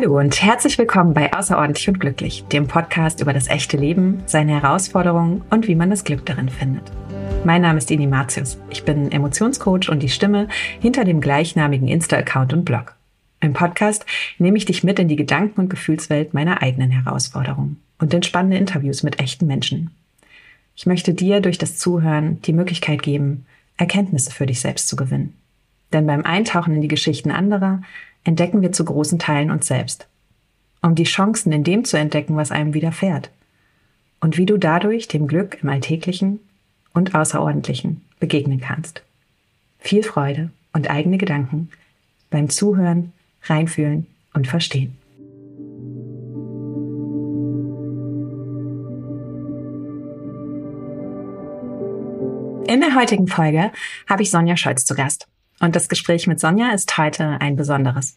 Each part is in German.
Hallo und herzlich willkommen bei Außerordentlich und Glücklich, dem Podcast über das echte Leben, seine Herausforderungen und wie man das Glück darin findet. Mein Name ist Ini Matius. Ich bin Emotionscoach und die Stimme hinter dem gleichnamigen Insta-Account und Blog. Im Podcast nehme ich dich mit in die Gedanken- und Gefühlswelt meiner eigenen Herausforderungen und in spannende Interviews mit echten Menschen. Ich möchte dir durch das Zuhören die Möglichkeit geben, Erkenntnisse für dich selbst zu gewinnen. Denn beim Eintauchen in die Geschichten anderer entdecken wir zu großen Teilen uns selbst. Um die Chancen in dem zu entdecken, was einem widerfährt. Und wie du dadurch dem Glück im Alltäglichen und Außerordentlichen begegnen kannst. Viel Freude und eigene Gedanken beim Zuhören, Reinfühlen und Verstehen. In der heutigen Folge habe ich Sonja Scholz zu Gast. Und das Gespräch mit Sonja ist heute ein besonderes.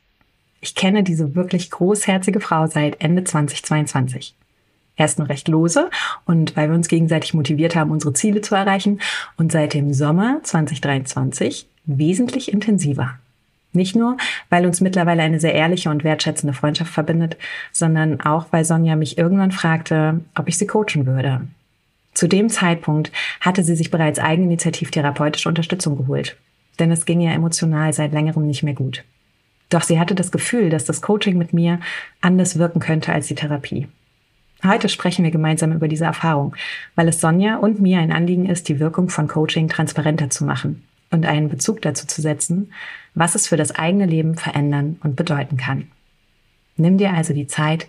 Ich kenne diese wirklich großherzige Frau seit Ende 2022. Erst nur recht lose und weil wir uns gegenseitig motiviert haben, unsere Ziele zu erreichen und seit dem Sommer 2023 wesentlich intensiver. Nicht nur, weil uns mittlerweile eine sehr ehrliche und wertschätzende Freundschaft verbindet, sondern auch, weil Sonja mich irgendwann fragte, ob ich sie coachen würde. Zu dem Zeitpunkt hatte sie sich bereits eigeninitiativ therapeutische Unterstützung geholt denn es ging ihr emotional seit längerem nicht mehr gut. Doch sie hatte das Gefühl, dass das Coaching mit mir anders wirken könnte als die Therapie. Heute sprechen wir gemeinsam über diese Erfahrung, weil es Sonja und mir ein Anliegen ist, die Wirkung von Coaching transparenter zu machen und einen Bezug dazu zu setzen, was es für das eigene Leben verändern und bedeuten kann. Nimm dir also die Zeit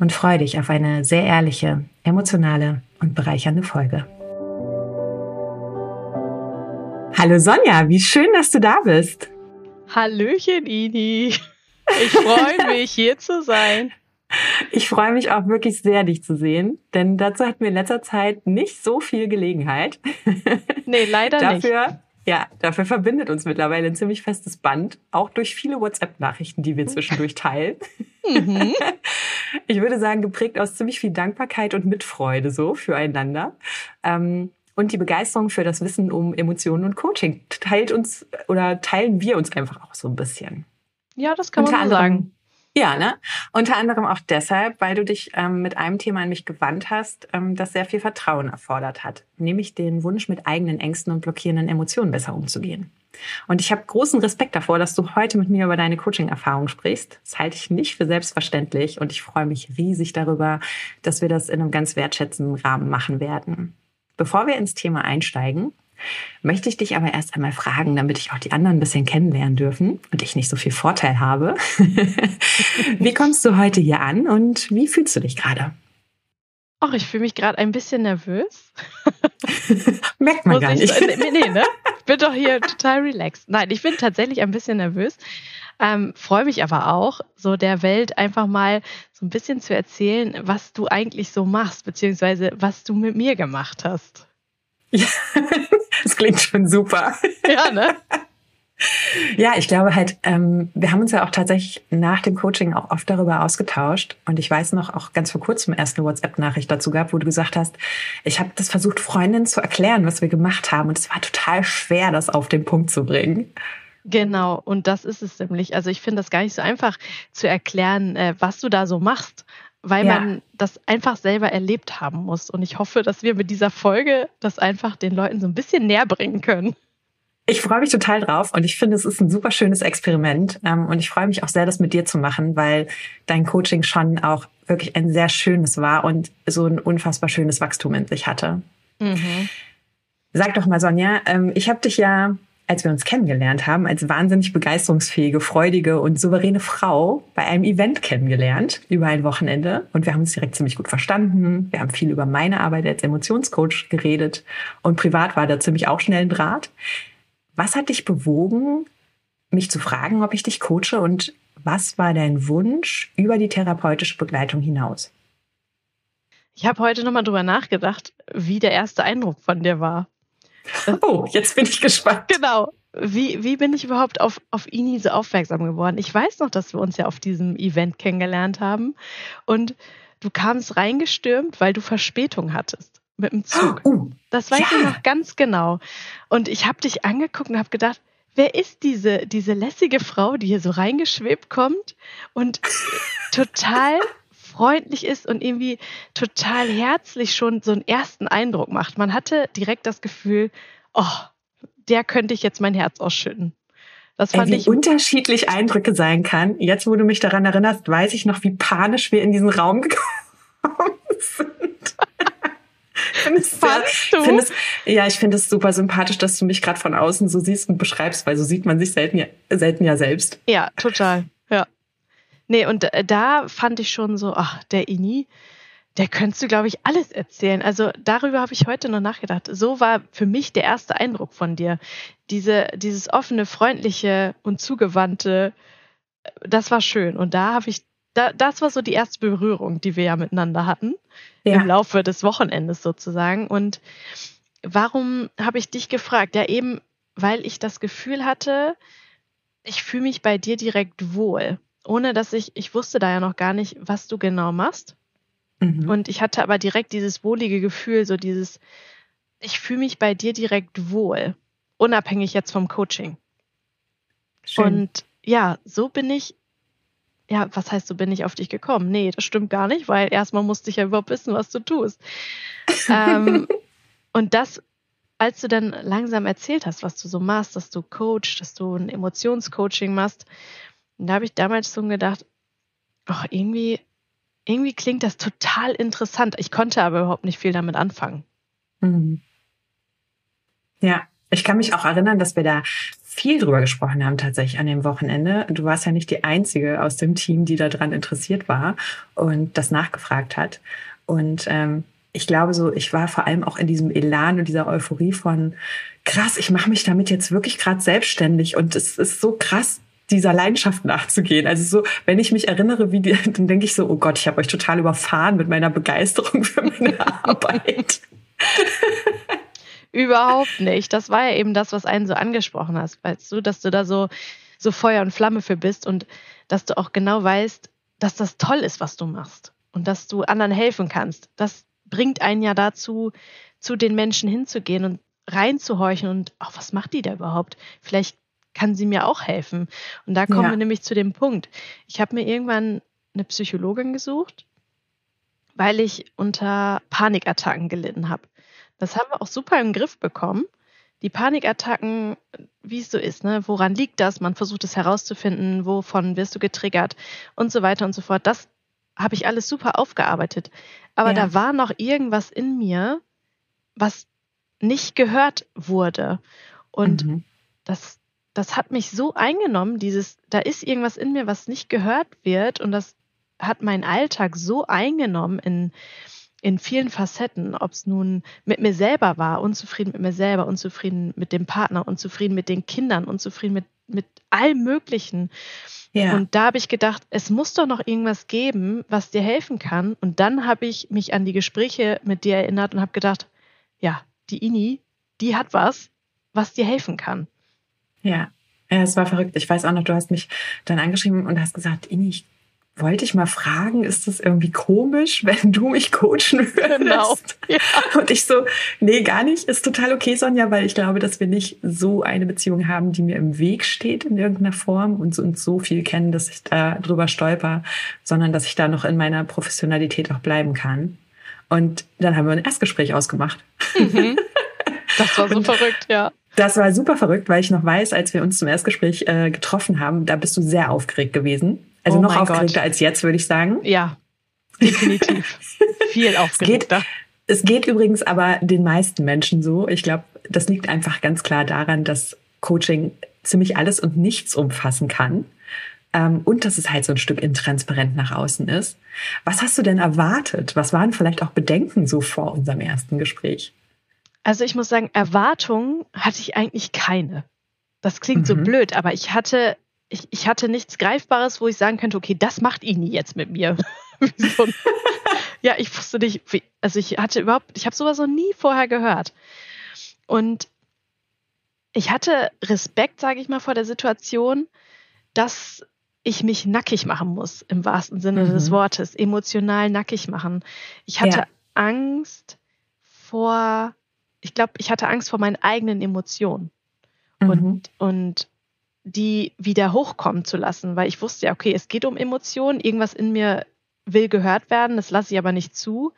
und freu dich auf eine sehr ehrliche, emotionale und bereichernde Folge. Hallo Sonja, wie schön, dass du da bist. Hallöchen, Ini. Ich freue mich, hier zu sein. Ich freue mich auch wirklich sehr, dich zu sehen, denn dazu hatten wir in letzter Zeit nicht so viel Gelegenheit. Nee, leider dafür, nicht. Dafür, ja, dafür verbindet uns mittlerweile ein ziemlich festes Band, auch durch viele WhatsApp-Nachrichten, die wir zwischendurch teilen. Mhm. Ich würde sagen, geprägt aus ziemlich viel Dankbarkeit und Mitfreude so füreinander. Ähm, und die Begeisterung für das Wissen um Emotionen und Coaching teilt uns oder teilen wir uns einfach auch so ein bisschen. Ja, das kann Unter man anderem, sagen. Ja, ne? Unter anderem auch deshalb, weil du dich ähm, mit einem Thema an mich gewandt hast, ähm, das sehr viel Vertrauen erfordert hat, nämlich den Wunsch, mit eigenen Ängsten und blockierenden Emotionen besser umzugehen. Und ich habe großen Respekt davor, dass du heute mit mir über deine Coaching-Erfahrung sprichst. Das halte ich nicht für selbstverständlich und ich freue mich riesig darüber, dass wir das in einem ganz wertschätzenden Rahmen machen werden. Bevor wir ins Thema einsteigen, möchte ich dich aber erst einmal fragen, damit ich auch die anderen ein bisschen kennenlernen dürfen und ich nicht so viel Vorteil habe. wie kommst du heute hier an und wie fühlst du dich gerade? Ach, ich fühle mich gerade ein bisschen nervös. Merkt man gar nicht. nee, nee, ne? Ich bin doch hier total relaxed. Nein, ich bin tatsächlich ein bisschen nervös. Ähm, Freue mich aber auch, so der Welt einfach mal so ein bisschen zu erzählen, was du eigentlich so machst, beziehungsweise was du mit mir gemacht hast. Ja, das klingt schon super. Ja, ne? Ja, ich glaube halt, ähm, wir haben uns ja auch tatsächlich nach dem Coaching auch oft darüber ausgetauscht. Und ich weiß noch, auch ganz vor kurzem erst eine WhatsApp-Nachricht dazu gab, wo du gesagt hast, ich habe das versucht, Freundinnen zu erklären, was wir gemacht haben. Und es war total schwer, das auf den Punkt zu bringen. Genau, und das ist es nämlich. Also ich finde das gar nicht so einfach zu erklären, äh, was du da so machst, weil ja. man das einfach selber erlebt haben muss. Und ich hoffe, dass wir mit dieser Folge das einfach den Leuten so ein bisschen näher bringen können. Ich freue mich total drauf und ich finde, es ist ein super schönes Experiment. Ähm, und ich freue mich auch sehr, das mit dir zu machen, weil dein Coaching schon auch wirklich ein sehr schönes war und so ein unfassbar schönes Wachstum in sich hatte. Mhm. Sag doch mal, Sonja, ähm, ich habe dich ja als wir uns kennengelernt haben, als wahnsinnig begeisterungsfähige, freudige und souveräne Frau bei einem Event kennengelernt über ein Wochenende. Und wir haben uns direkt ziemlich gut verstanden. Wir haben viel über meine Arbeit als Emotionscoach geredet. Und privat war da ziemlich auch schnell ein Draht. Was hat dich bewogen, mich zu fragen, ob ich dich coache? Und was war dein Wunsch über die therapeutische Begleitung hinaus? Ich habe heute nochmal drüber nachgedacht, wie der erste Eindruck von dir war. Oh, jetzt bin ich gespannt. Genau. Wie, wie bin ich überhaupt auf, auf Ini so aufmerksam geworden? Ich weiß noch, dass wir uns ja auf diesem Event kennengelernt haben und du kamst reingestürmt, weil du Verspätung hattest mit dem Zug. Oh, das weiß ja. ich noch ganz genau. Und ich habe dich angeguckt und habe gedacht, wer ist diese, diese lässige Frau, die hier so reingeschwebt kommt und total freundlich ist und irgendwie total herzlich schon so einen ersten Eindruck macht. Man hatte direkt das Gefühl, oh, der könnte ich jetzt mein Herz ausschütten. Das fand Ey, wie ich unterschiedlich Eindrücke sein kann. Jetzt, wo du mich daran erinnerst, weiß ich noch, wie panisch wir in diesen Raum gekommen sind. Findest du? Findest, ja, ich finde es super sympathisch, dass du mich gerade von außen so siehst und beschreibst, weil so sieht man sich selten ja, selten ja selbst. Ja, total. Ja. Nee, und äh, da fand ich schon so, ach, der Ini, der könntest du, glaube ich, alles erzählen. Also darüber habe ich heute noch nachgedacht. So war für mich der erste Eindruck von dir. Diese, dieses offene, freundliche und zugewandte, äh, das war schön. Und da habe ich, da, das war so die erste Berührung, die wir ja miteinander hatten. Ja. Im Laufe des Wochenendes sozusagen. Und warum habe ich dich gefragt? Ja, eben, weil ich das Gefühl hatte, ich fühle mich bei dir direkt wohl. Ohne dass ich, ich wusste da ja noch gar nicht, was du genau machst. Mhm. Und ich hatte aber direkt dieses wohlige Gefühl, so dieses, ich fühle mich bei dir direkt wohl, unabhängig jetzt vom Coaching. Schön. Und ja, so bin ich, ja, was heißt, so bin ich auf dich gekommen? Nee, das stimmt gar nicht, weil erstmal musste ich ja überhaupt wissen, was du tust. ähm, und das, als du dann langsam erzählt hast, was du so machst, dass du coachst, dass du ein Emotionscoaching machst, da habe ich damals so gedacht, ach, irgendwie irgendwie klingt das total interessant. Ich konnte aber überhaupt nicht viel damit anfangen. Mhm. Ja, ich kann mich auch erinnern, dass wir da viel drüber gesprochen haben tatsächlich an dem Wochenende. Du warst ja nicht die einzige aus dem Team, die daran interessiert war und das nachgefragt hat. Und ähm, ich glaube so, ich war vor allem auch in diesem Elan und dieser Euphorie von krass, ich mache mich damit jetzt wirklich gerade selbstständig und es ist so krass, dieser Leidenschaft nachzugehen. Also so, wenn ich mich erinnere, wie die, dann denke ich so, oh Gott, ich habe euch total überfahren mit meiner Begeisterung für meine Arbeit. Überhaupt nicht. Das war ja eben das, was einen so angesprochen hast, weißt du, dass du da so, so Feuer und Flamme für bist und dass du auch genau weißt, dass das toll ist, was du machst und dass du anderen helfen kannst. Das bringt einen ja dazu, zu den Menschen hinzugehen und reinzuhorchen und auch, was macht die da überhaupt? Vielleicht kann sie mir auch helfen. Und da kommen ja. wir nämlich zu dem Punkt. Ich habe mir irgendwann eine Psychologin gesucht, weil ich unter Panikattacken gelitten habe. Das haben wir auch super im Griff bekommen. Die Panikattacken, wie es so ist, ne? woran liegt das? Man versucht es herauszufinden, wovon wirst du getriggert und so weiter und so fort. Das habe ich alles super aufgearbeitet. Aber ja. da war noch irgendwas in mir, was nicht gehört wurde. Und mhm. das, das hat mich so eingenommen, dieses, da ist irgendwas in mir, was nicht gehört wird und das hat meinen Alltag so eingenommen in, in vielen Facetten, ob es nun mit mir selber war, unzufrieden mit mir selber, unzufrieden mit dem Partner, unzufrieden mit den Kindern, unzufrieden mit, mit allem Möglichen. Ja. Und da habe ich gedacht, es muss doch noch irgendwas geben, was dir helfen kann. Und dann habe ich mich an die Gespräche mit dir erinnert und habe gedacht, ja, die Ini, die hat was, was dir helfen kann. Ja. Ja, es war verrückt. Ich weiß auch noch, du hast mich dann angeschrieben und hast gesagt, Ini, ich wollte ich mal fragen, ist das irgendwie komisch, wenn du mich coachen würdest? Genau. Ja. Und ich so, nee, gar nicht. Ist total okay, Sonja, weil ich glaube, dass wir nicht so eine Beziehung haben, die mir im Weg steht in irgendeiner Form und uns so viel kennen, dass ich da drüber stolper, sondern dass ich da noch in meiner Professionalität auch bleiben kann. Und dann haben wir ein Erstgespräch ausgemacht. Mhm. Das war so und verrückt, ja. Das war super verrückt, weil ich noch weiß, als wir uns zum Erstgespräch äh, getroffen haben, da bist du sehr aufgeregt gewesen. Also oh noch aufgeregter Gott. als jetzt, würde ich sagen. Ja, definitiv. Viel aufgeregter. Es geht, es geht übrigens aber den meisten Menschen so. Ich glaube, das liegt einfach ganz klar daran, dass Coaching ziemlich alles und nichts umfassen kann. Ähm, und dass es halt so ein Stück intransparent nach außen ist. Was hast du denn erwartet? Was waren vielleicht auch Bedenken so vor unserem ersten Gespräch? Also ich muss sagen, Erwartungen hatte ich eigentlich keine. Das klingt mhm. so blöd, aber ich hatte, ich, ich hatte nichts Greifbares, wo ich sagen könnte, okay, das macht Ini jetzt mit mir. so ja, ich wusste nicht, wie, also ich hatte überhaupt, ich habe sowas noch nie vorher gehört. Und ich hatte Respekt, sage ich mal, vor der Situation, dass ich mich nackig machen muss, im wahrsten Sinne mhm. des Wortes, emotional nackig machen. Ich hatte ja. Angst vor ich glaube, ich hatte Angst vor meinen eigenen Emotionen. Mhm. Und, und die wieder hochkommen zu lassen, weil ich wusste ja, okay, es geht um Emotionen, irgendwas in mir will gehört werden, das lasse ich aber nicht zu.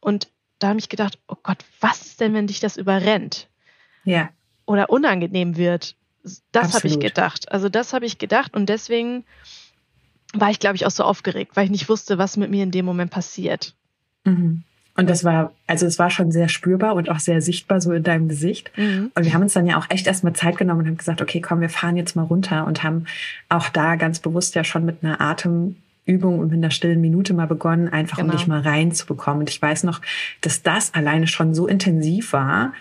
Und da habe ich gedacht, oh Gott, was ist denn, wenn dich das überrennt? Ja. Oder unangenehm wird? Das habe ich gedacht. Also das habe ich gedacht und deswegen war ich, glaube ich, auch so aufgeregt, weil ich nicht wusste, was mit mir in dem Moment passiert. Mhm. Und das war, also es war schon sehr spürbar und auch sehr sichtbar so in deinem Gesicht. Mhm. Und wir haben uns dann ja auch echt erstmal Zeit genommen und haben gesagt, okay, komm, wir fahren jetzt mal runter und haben auch da ganz bewusst ja schon mit einer Atemübung und mit einer stillen Minute mal begonnen, einfach genau. um dich mal reinzubekommen. Und ich weiß noch, dass das alleine schon so intensiv war,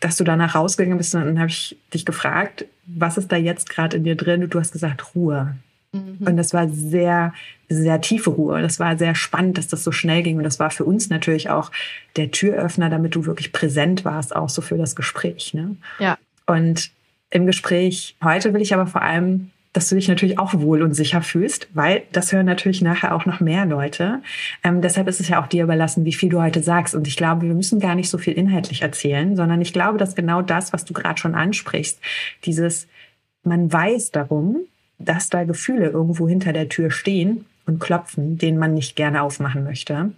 dass du danach rausgegangen bist und dann habe ich dich gefragt, was ist da jetzt gerade in dir drin? Und du hast gesagt, Ruhe. Mhm. Und das war sehr, sehr tiefe Ruhe. Das war sehr spannend, dass das so schnell ging. Und das war für uns natürlich auch der Türöffner, damit du wirklich präsent warst, auch so für das Gespräch. Ne? Ja. Und im Gespräch heute will ich aber vor allem, dass du dich natürlich auch wohl und sicher fühlst, weil das hören natürlich nachher auch noch mehr Leute. Ähm, deshalb ist es ja auch dir überlassen, wie viel du heute sagst. Und ich glaube, wir müssen gar nicht so viel inhaltlich erzählen, sondern ich glaube, dass genau das, was du gerade schon ansprichst, dieses, man weiß darum, dass da Gefühle irgendwo hinter der Tür stehen und klopfen, denen man nicht gerne aufmachen möchte.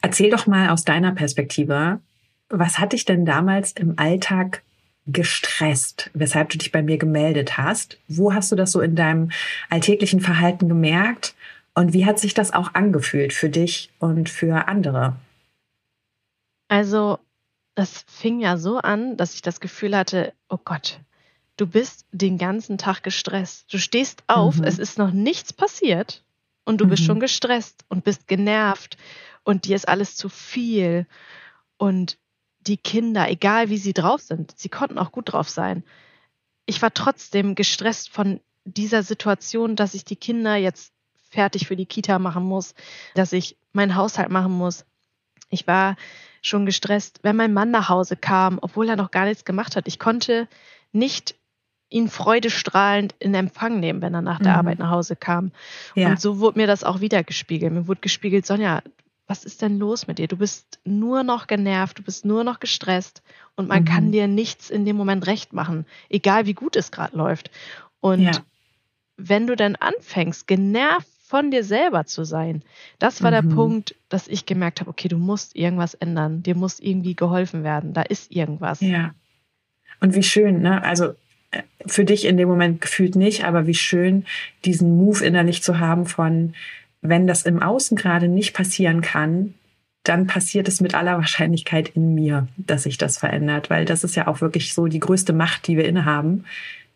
Erzähl doch mal aus deiner Perspektive, was hat dich denn damals im Alltag gestresst, weshalb du dich bei mir gemeldet hast? Wo hast du das so in deinem alltäglichen Verhalten gemerkt? Und wie hat sich das auch angefühlt für dich und für andere? Also, das fing ja so an, dass ich das Gefühl hatte, oh Gott, du bist den ganzen Tag gestresst. Du stehst auf, mhm. es ist noch nichts passiert und du mhm. bist schon gestresst und bist genervt und dir ist alles zu viel. Und die Kinder, egal wie sie drauf sind, sie konnten auch gut drauf sein. Ich war trotzdem gestresst von dieser Situation, dass ich die Kinder jetzt fertig für die Kita machen muss, dass ich meinen Haushalt machen muss. Ich war schon gestresst, wenn mein Mann nach Hause kam, obwohl er noch gar nichts gemacht hat. Ich konnte nicht ihn freudestrahlend in Empfang nehmen, wenn er nach der mhm. Arbeit nach Hause kam. Ja. Und so wurde mir das auch wieder gespiegelt. Mir wurde gespiegelt, Sonja, was ist denn los mit dir? Du bist nur noch genervt, du bist nur noch gestresst und man mhm. kann dir nichts in dem Moment recht machen, egal wie gut es gerade läuft. Und ja. wenn du dann anfängst, genervt von dir selber zu sein, das war mhm. der Punkt, dass ich gemerkt habe, okay, du musst irgendwas ändern, dir muss irgendwie geholfen werden, da ist irgendwas. Ja. Und wie schön, ne? Also für dich in dem Moment gefühlt nicht, aber wie schön, diesen Move innerlich zu haben von, wenn das im Außen gerade nicht passieren kann, dann passiert es mit aller Wahrscheinlichkeit in mir, dass sich das verändert, weil das ist ja auch wirklich so die größte Macht, die wir innehaben,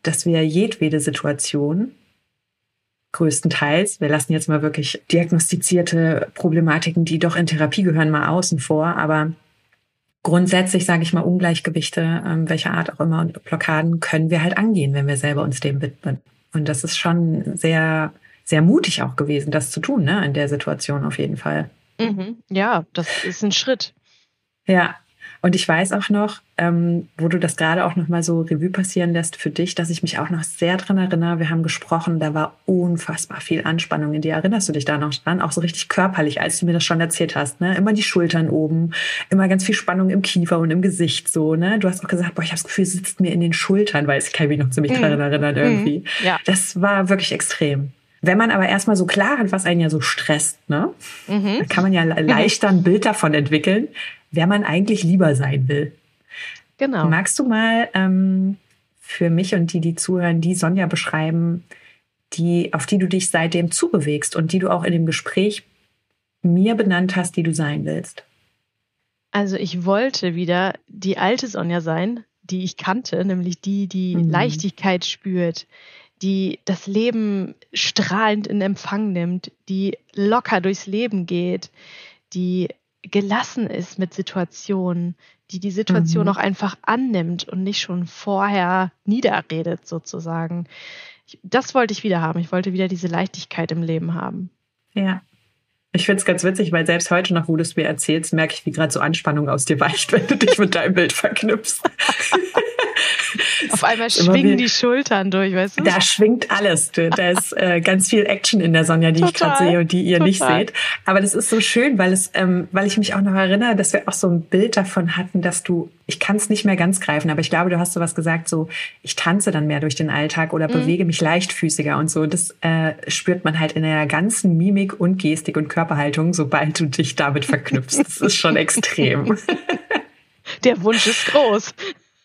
dass wir jedwede Situation größtenteils, wir lassen jetzt mal wirklich diagnostizierte Problematiken, die doch in Therapie gehören, mal außen vor, aber grundsätzlich, sage ich mal, Ungleichgewichte, ähm, welcher Art auch immer und Blockaden können wir halt angehen, wenn wir selber uns dem widmen. Und das ist schon sehr, sehr mutig auch gewesen, das zu tun, ne, in der Situation auf jeden Fall. Mhm. Ja, das ist ein Schritt. Ja, und ich weiß auch noch, ähm, wo du das gerade auch noch mal so Revue passieren lässt für dich, dass ich mich auch noch sehr dran erinnere. Wir haben gesprochen, da war unfassbar viel Anspannung in dir. Erinnerst du dich da noch dran? Auch so richtig körperlich, als du mir das schon erzählt hast. Ne? Immer die Schultern oben, immer ganz viel Spannung im Kiefer und im Gesicht. So, ne? Du hast auch gesagt, boah, ich habe das Gefühl, es sitzt mir in den Schultern, weil ich kann mich noch ziemlich dran mhm. erinnern irgendwie. Mhm. Ja. Das war wirklich extrem. Wenn man aber erstmal so klar hat, was einen ja so stresst, ne, mhm. dann kann man ja leichter ein Bild davon entwickeln, wer man eigentlich lieber sein will. Genau. Magst du mal ähm, für mich und die, die zuhören, die Sonja beschreiben, die, auf die du dich seitdem zubewegst und die du auch in dem Gespräch mir benannt hast, die du sein willst? Also ich wollte wieder die alte Sonja sein, die ich kannte, nämlich die, die mhm. Leichtigkeit spürt, die das Leben strahlend in Empfang nimmt, die locker durchs Leben geht, die gelassen ist mit Situationen, die die Situation mhm. auch einfach annimmt und nicht schon vorher niederredet sozusagen. Das wollte ich wieder haben. Ich wollte wieder diese Leichtigkeit im Leben haben. Ja. Ich finde es ganz witzig, weil selbst heute noch, wo du es mir erzählst, merke ich, wie gerade so Anspannung aus dir weicht, wenn du dich mit deinem Bild verknüpfst. Auf einmal schwingen die Schultern durch, weißt du? Da schwingt alles. Da ist äh, ganz viel Action in der Sonja, die Total. ich gerade sehe und die ihr Total. nicht seht. Aber das ist so schön, weil es, ähm, weil ich mich auch noch erinnere, dass wir auch so ein Bild davon hatten, dass du, ich kann es nicht mehr ganz greifen, aber ich glaube, du hast so was gesagt, so ich tanze dann mehr durch den Alltag oder mhm. bewege mich leichtfüßiger und so. Das äh, spürt man halt in der ganzen Mimik und Gestik und Körperhaltung, sobald du dich damit verknüpfst. Das ist schon extrem. Der Wunsch ist groß.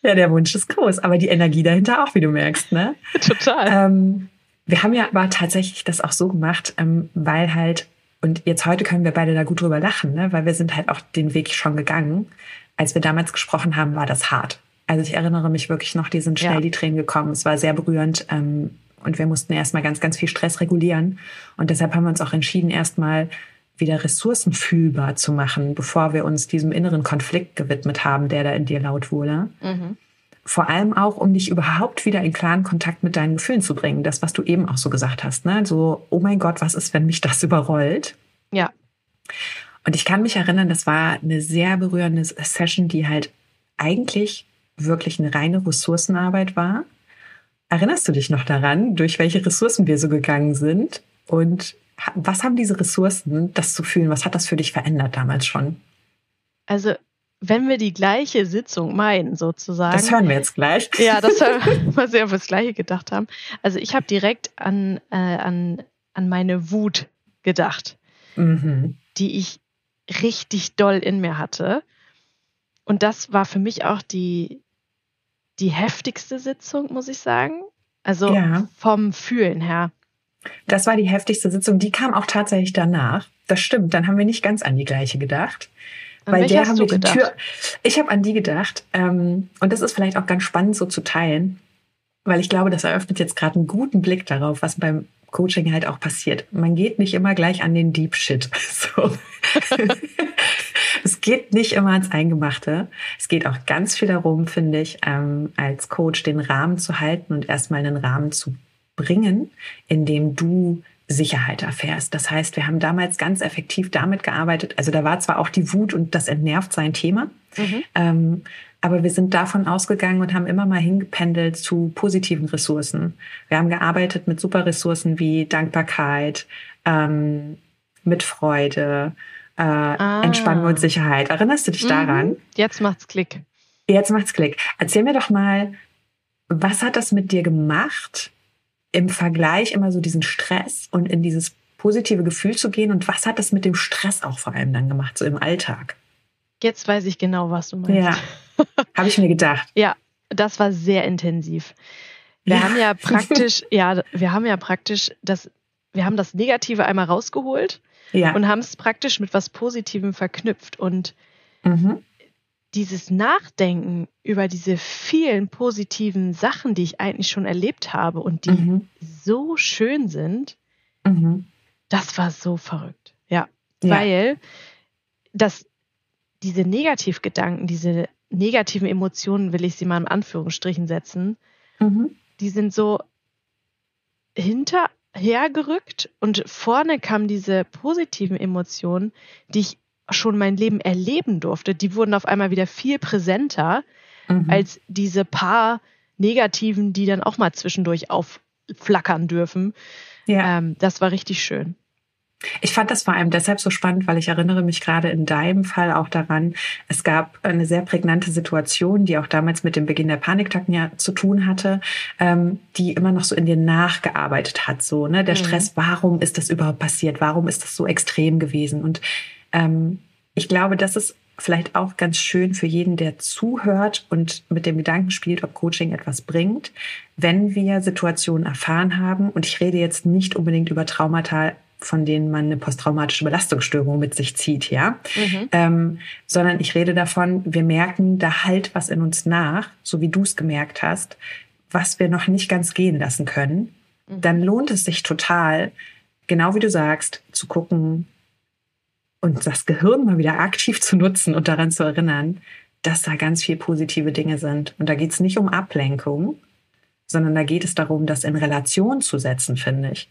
Ja, der Wunsch ist groß, aber die Energie dahinter auch, wie du merkst, ne? Total. Ähm, wir haben ja aber tatsächlich das auch so gemacht, ähm, weil halt, und jetzt heute können wir beide da gut drüber lachen, ne? weil wir sind halt auch den Weg schon gegangen. Als wir damals gesprochen haben, war das hart. Also ich erinnere mich wirklich noch, die sind schnell ja. die Tränen gekommen. Es war sehr berührend. Ähm, und wir mussten erstmal ganz, ganz viel Stress regulieren. Und deshalb haben wir uns auch entschieden, erstmal wieder ressourcenfühlbar zu machen, bevor wir uns diesem inneren Konflikt gewidmet haben, der da in dir laut wurde. Mhm. Vor allem auch, um dich überhaupt wieder in klaren Kontakt mit deinen Gefühlen zu bringen. Das, was du eben auch so gesagt hast. Ne? So, oh mein Gott, was ist, wenn mich das überrollt? Ja. Und ich kann mich erinnern, das war eine sehr berührende Session, die halt eigentlich wirklich eine reine Ressourcenarbeit war. Erinnerst du dich noch daran, durch welche Ressourcen wir so gegangen sind und was haben diese Ressourcen, das zu fühlen? Was hat das für dich verändert damals schon? Also, wenn wir die gleiche Sitzung meinen, sozusagen. Das hören wir jetzt gleich. Ja, das hören wir, mal sehen, ob wir das Gleiche gedacht haben. Also, ich habe direkt an, äh, an, an meine Wut gedacht, mhm. die ich richtig doll in mir hatte. Und das war für mich auch die, die heftigste Sitzung, muss ich sagen. Also ja. vom Fühlen her. Das war die heftigste Sitzung. Die kam auch tatsächlich danach. Das stimmt. Dann haben wir nicht ganz an die gleiche gedacht. An weil der haben wir die Tür. Ich habe an die gedacht. Ähm, und das ist vielleicht auch ganz spannend so zu teilen, weil ich glaube, das eröffnet jetzt gerade einen guten Blick darauf, was beim Coaching halt auch passiert. Man geht nicht immer gleich an den Deep Shit. So. es geht nicht immer ans Eingemachte. Es geht auch ganz viel darum, finde ich, ähm, als Coach den Rahmen zu halten und erstmal einen Rahmen zu bringen, indem du Sicherheit erfährst. Das heißt, wir haben damals ganz effektiv damit gearbeitet. Also da war zwar auch die Wut und das entnervt sein Thema, mhm. ähm, aber wir sind davon ausgegangen und haben immer mal hingependelt zu positiven Ressourcen. Wir haben gearbeitet mit super Ressourcen wie Dankbarkeit, ähm, mit Freude, äh, ah. Entspannung und Sicherheit. Erinnerst du dich mhm. daran? Jetzt macht's Klick. Jetzt macht's Klick. Erzähl mir doch mal, was hat das mit dir gemacht, im Vergleich immer so diesen Stress und in dieses positive Gefühl zu gehen. Und was hat das mit dem Stress auch vor allem dann gemacht, so im Alltag? Jetzt weiß ich genau, was du meinst. Ja, habe ich mir gedacht. ja, das war sehr intensiv. Wir ja. haben ja praktisch, ja, wir haben ja praktisch das, wir haben das Negative einmal rausgeholt ja. und haben es praktisch mit was Positivem verknüpft. Und mhm dieses Nachdenken über diese vielen positiven Sachen, die ich eigentlich schon erlebt habe und die mhm. so schön sind, mhm. das war so verrückt. Ja, ja. weil das, diese Negativgedanken, diese negativen Emotionen, will ich sie mal in Anführungsstrichen setzen, mhm. die sind so hinterhergerückt und vorne kamen diese positiven Emotionen, die ich schon mein Leben erleben durfte, die wurden auf einmal wieder viel präsenter mhm. als diese paar negativen, die dann auch mal zwischendurch aufflackern dürfen. Ja. Ähm, das war richtig schön. Ich fand das vor allem deshalb so spannend, weil ich erinnere mich gerade in deinem Fall auch daran, es gab eine sehr prägnante Situation, die auch damals mit dem Beginn der Panikattacken ja zu tun hatte, ähm, die immer noch so in dir nachgearbeitet hat. So, ne? Der mhm. Stress, warum ist das überhaupt passiert? Warum ist das so extrem gewesen? Und ähm, ich glaube, das ist vielleicht auch ganz schön für jeden, der zuhört und mit dem Gedanken spielt, ob Coaching etwas bringt, wenn wir Situationen erfahren haben. Und ich rede jetzt nicht unbedingt über Traumata, von denen man eine posttraumatische Belastungsstörung mit sich zieht, ja, mhm. ähm, sondern ich rede davon, wir merken, da halt was in uns nach, so wie du es gemerkt hast, was wir noch nicht ganz gehen lassen können. Mhm. Dann lohnt es sich total, genau wie du sagst, zu gucken, und das Gehirn mal wieder aktiv zu nutzen und daran zu erinnern, dass da ganz viel positive Dinge sind. Und da geht es nicht um Ablenkung, sondern da geht es darum, das in Relation zu setzen, finde ich.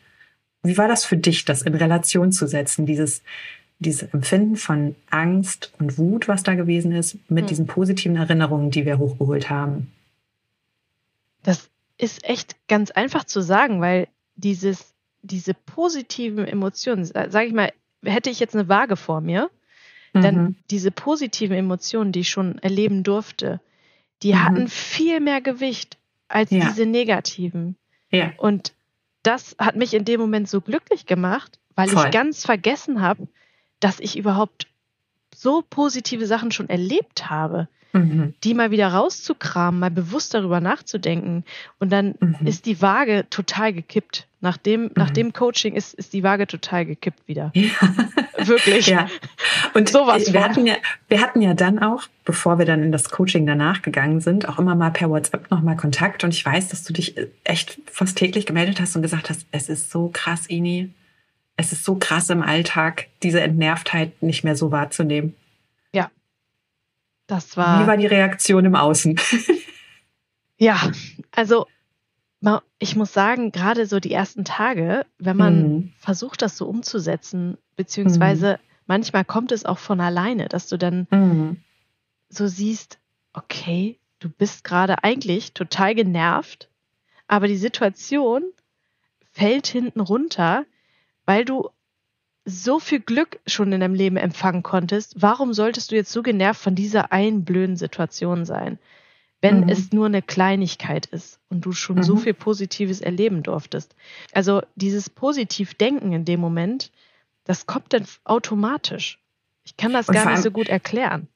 Wie war das für dich, das in Relation zu setzen, dieses, dieses Empfinden von Angst und Wut, was da gewesen ist, mit mhm. diesen positiven Erinnerungen, die wir hochgeholt haben? Das ist echt ganz einfach zu sagen, weil dieses, diese positiven Emotionen, sage ich mal, hätte ich jetzt eine Waage vor mir, mhm. dann diese positiven Emotionen, die ich schon erleben durfte, die mhm. hatten viel mehr Gewicht als ja. diese negativen. Ja. Und das hat mich in dem Moment so glücklich gemacht, weil Voll. ich ganz vergessen habe, dass ich überhaupt so positive Sachen schon erlebt habe mhm. die mal wieder rauszukramen, mal bewusst darüber nachzudenken. Und dann mhm. ist die Waage total gekippt. Nach dem, mhm. nach dem Coaching ist, ist die Waage total gekippt wieder. Ja. Wirklich. Ja. Und Sowas wir hatten ja, wir hatten ja dann auch, bevor wir dann in das Coaching danach gegangen sind, auch immer mal per WhatsApp nochmal Kontakt. Und ich weiß, dass du dich echt fast täglich gemeldet hast und gesagt hast, es ist so krass, Ini. Es ist so krass im Alltag, diese Entnervtheit nicht mehr so wahrzunehmen. Das war. Wie war die Reaktion im Außen? ja, also ich muss sagen, gerade so die ersten Tage, wenn man mhm. versucht, das so umzusetzen, beziehungsweise mhm. manchmal kommt es auch von alleine, dass du dann mhm. so siehst, okay, du bist gerade eigentlich total genervt, aber die Situation fällt hinten runter, weil du so viel Glück schon in deinem Leben empfangen konntest, warum solltest du jetzt so genervt von dieser einen blöden Situation sein? Wenn mhm. es nur eine Kleinigkeit ist und du schon mhm. so viel Positives erleben durftest. Also dieses Positivdenken in dem Moment, das kommt dann automatisch. Ich kann das und gar nicht so gut erklären.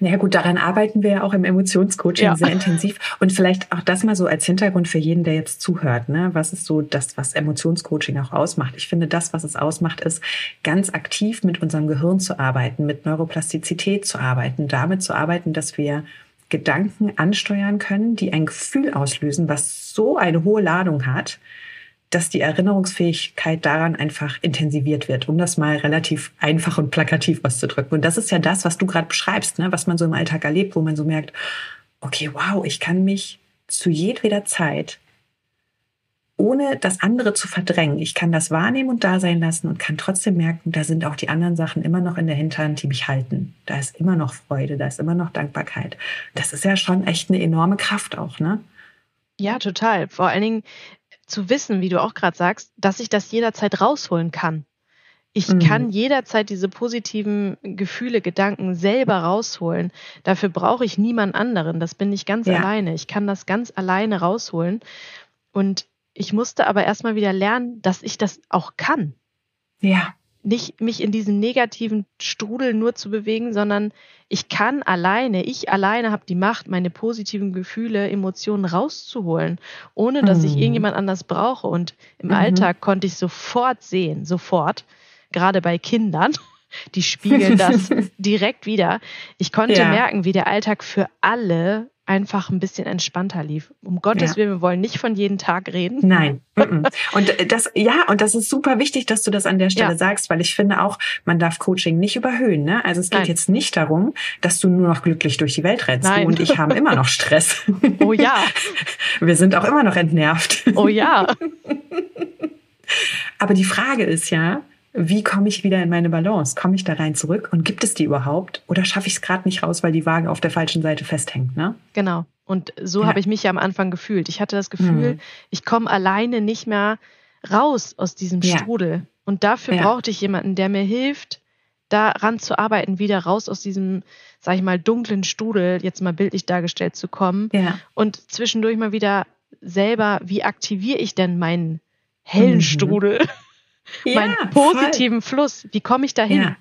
Naja gut, daran arbeiten wir ja auch im Emotionscoaching ja. sehr intensiv. Und vielleicht auch das mal so als Hintergrund für jeden, der jetzt zuhört. Ne? Was ist so das, was Emotionscoaching auch ausmacht? Ich finde, das, was es ausmacht, ist, ganz aktiv mit unserem Gehirn zu arbeiten, mit Neuroplastizität zu arbeiten, damit zu arbeiten, dass wir Gedanken ansteuern können, die ein Gefühl auslösen, was so eine hohe Ladung hat, dass die Erinnerungsfähigkeit daran einfach intensiviert wird, um das mal relativ einfach und plakativ auszudrücken. Und das ist ja das, was du gerade beschreibst, ne? was man so im Alltag erlebt, wo man so merkt, okay, wow, ich kann mich zu jedweder Zeit, ohne das andere zu verdrängen, ich kann das wahrnehmen und da sein lassen und kann trotzdem merken, da sind auch die anderen Sachen immer noch in der Hinterhand, die mich halten. Da ist immer noch Freude, da ist immer noch Dankbarkeit. Das ist ja schon echt eine enorme Kraft auch, ne? Ja, total. Vor allen Dingen, zu wissen, wie du auch gerade sagst, dass ich das jederzeit rausholen kann. Ich mhm. kann jederzeit diese positiven Gefühle, Gedanken selber rausholen. Dafür brauche ich niemand anderen. Das bin ich ganz ja. alleine. Ich kann das ganz alleine rausholen. Und ich musste aber erstmal wieder lernen, dass ich das auch kann. Ja nicht mich in diesem negativen Strudel nur zu bewegen, sondern ich kann alleine, ich alleine habe die Macht, meine positiven Gefühle, Emotionen rauszuholen, ohne dass mhm. ich irgendjemand anders brauche. Und im mhm. Alltag konnte ich sofort sehen, sofort, gerade bei Kindern, die spiegeln das direkt wieder. Ich konnte ja. merken, wie der Alltag für alle einfach ein bisschen entspannter lief. Um Gottes ja. Willen, wir wollen nicht von jedem Tag reden. Nein. und das, ja, und das ist super wichtig, dass du das an der Stelle ja. sagst, weil ich finde auch, man darf Coaching nicht überhöhen. Ne? Also es geht Nein. jetzt nicht darum, dass du nur noch glücklich durch die Welt rennst. Nein. Du und ich haben immer noch Stress. Oh ja. Wir sind auch immer noch entnervt. Oh ja. Aber die Frage ist ja, wie komme ich wieder in meine Balance? Komme ich da rein zurück und gibt es die überhaupt? Oder schaffe ich es gerade nicht raus, weil die Waage auf der falschen Seite festhängt? Ne? Genau. Und so ja. habe ich mich ja am Anfang gefühlt. Ich hatte das Gefühl, mhm. ich komme alleine nicht mehr raus aus diesem ja. Strudel. Und dafür ja. brauchte ich jemanden, der mir hilft, daran zu arbeiten, wieder raus aus diesem, sag ich mal, dunklen Strudel, jetzt mal bildlich dargestellt zu kommen. Ja. Und zwischendurch mal wieder selber, wie aktiviere ich denn meinen hellen mhm. Strudel? Ja, meinen positiven voll. Fluss. Wie komme ich dahin? Ja.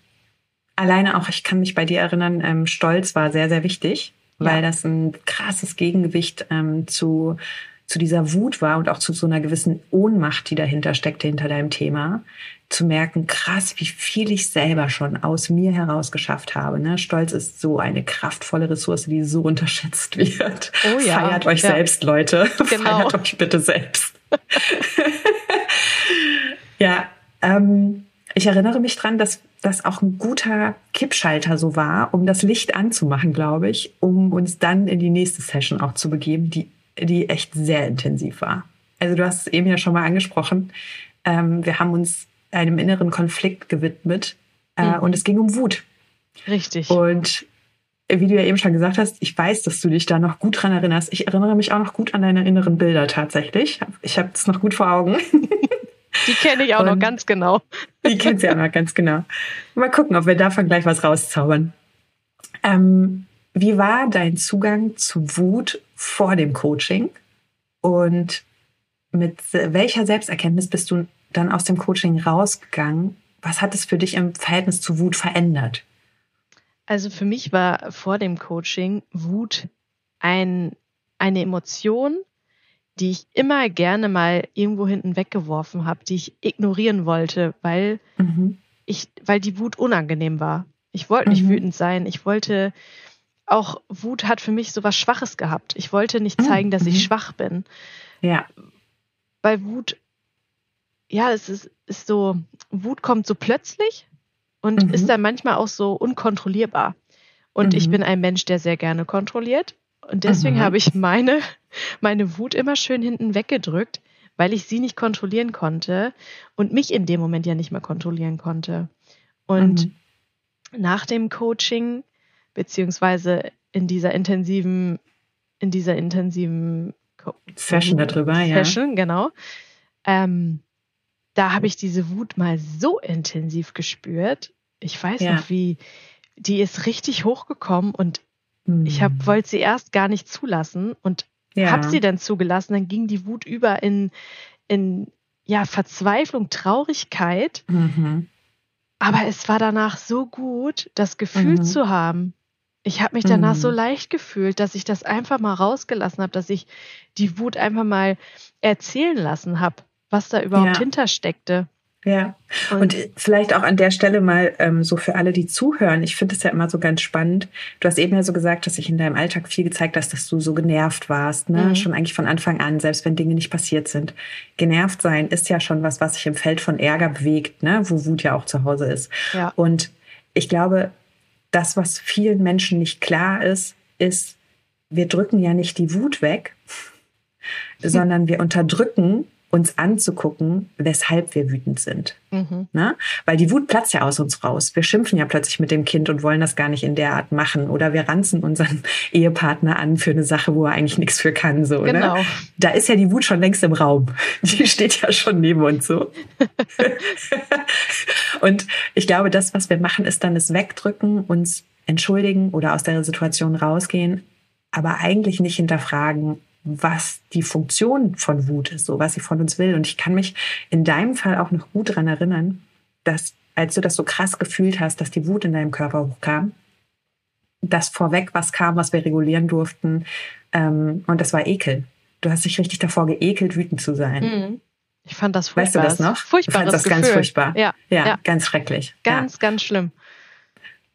Alleine auch, ich kann mich bei dir erinnern, ähm, Stolz war sehr, sehr wichtig, weil ja. das ein krasses Gegengewicht ähm, zu, zu dieser Wut war und auch zu so einer gewissen Ohnmacht, die dahinter steckte, hinter deinem Thema. Zu merken, krass, wie viel ich selber schon aus mir heraus geschafft habe. Ne? Stolz ist so eine kraftvolle Ressource, die so unterschätzt wird. Oh ja. Feiert euch selbst, Leute. Genau. Feiert euch bitte selbst. ja, ähm, ich erinnere mich dran, dass das auch ein guter Kippschalter so war, um das Licht anzumachen, glaube ich, um uns dann in die nächste Session auch zu begeben, die, die echt sehr intensiv war. Also du hast es eben ja schon mal angesprochen. Ähm, wir haben uns einem inneren Konflikt gewidmet äh, mhm. und es ging um Wut. Richtig. Und wie du ja eben schon gesagt hast, ich weiß, dass du dich da noch gut dran erinnerst. Ich erinnere mich auch noch gut an deine inneren Bilder tatsächlich. Ich habe es noch gut vor Augen. Die kenne ich auch Und noch ganz genau. Die kennt sie auch noch ganz genau. Mal gucken, ob wir davon gleich was rauszaubern. Ähm, wie war dein Zugang zu Wut vor dem Coaching? Und mit welcher Selbsterkenntnis bist du dann aus dem Coaching rausgegangen? Was hat es für dich im Verhältnis zu Wut verändert? Also für mich war vor dem Coaching Wut ein, eine Emotion, die ich immer gerne mal irgendwo hinten weggeworfen habe, die ich ignorieren wollte, weil mhm. ich, weil die Wut unangenehm war. Ich wollte nicht mhm. wütend sein. Ich wollte auch Wut hat für mich so was Schwaches gehabt. Ich wollte nicht zeigen, dass ich mhm. schwach bin. Ja. Weil Wut, ja, es ist, ist so, Wut kommt so plötzlich und mhm. ist dann manchmal auch so unkontrollierbar. Und mhm. ich bin ein Mensch, der sehr gerne kontrolliert. Und deswegen mhm. habe ich meine, meine Wut immer schön hinten weggedrückt, weil ich sie nicht kontrollieren konnte und mich in dem Moment ja nicht mehr kontrollieren konnte. Und mhm. nach dem Coaching, beziehungsweise in dieser intensiven, in dieser intensiven Session darüber, Session, ja. Session, genau. Ähm, da habe ich diese Wut mal so intensiv gespürt. Ich weiß ja. noch, wie die ist richtig hochgekommen und hm. ich wollte sie erst gar nicht zulassen und ja. habe sie dann zugelassen. Dann ging die Wut über in, in ja, Verzweiflung, Traurigkeit. Mhm. Aber es war danach so gut, das Gefühl mhm. zu haben. Ich habe mich danach mhm. so leicht gefühlt, dass ich das einfach mal rausgelassen habe, dass ich die Wut einfach mal erzählen lassen habe, was da überhaupt ja. hintersteckte. Ja, und, und, vielleicht auch an der Stelle mal ähm, so für alle, die zuhören. Ich finde es ja immer so ganz spannend. Du hast eben ja so gesagt, dass sich in deinem Alltag viel gezeigt hast, dass du so genervt warst, ne? Mhm. Schon eigentlich von Anfang an, selbst wenn Dinge nicht passiert sind. Genervt sein ist ja schon was, was sich im Feld von Ärger bewegt, ne? Wo Wut ja auch zu Hause ist. Ja. Und ich glaube, das, was vielen Menschen nicht klar ist, ist, wir drücken ja nicht die Wut weg, sondern wir unterdrücken uns anzugucken, weshalb wir wütend sind. Mhm. Ne? Weil die Wut platzt ja aus uns raus. Wir schimpfen ja plötzlich mit dem Kind und wollen das gar nicht in der Art machen. Oder wir ranzen unseren Ehepartner an für eine Sache, wo er eigentlich nichts für kann. So, ne? genau. Ne? Da ist ja die Wut schon längst im Raum. Die steht ja schon neben uns so. und ich glaube, das, was wir machen, ist dann das Wegdrücken, uns entschuldigen oder aus der Situation rausgehen, aber eigentlich nicht hinterfragen, was die Funktion von Wut ist, so was sie von uns will. Und ich kann mich in deinem Fall auch noch gut daran erinnern, dass als du das so krass gefühlt hast, dass die Wut in deinem Körper hochkam, dass vorweg was kam, was wir regulieren durften. Ähm, und das war Ekel. Du hast dich richtig davor geekelt, wütend zu sein. Mhm. Ich fand das furchtbar. Weißt du das noch? Furchtbar. Ich fand das Gefühl. ganz furchtbar. Ja, ja, ja. ganz schrecklich. Ganz, ja. ganz schlimm.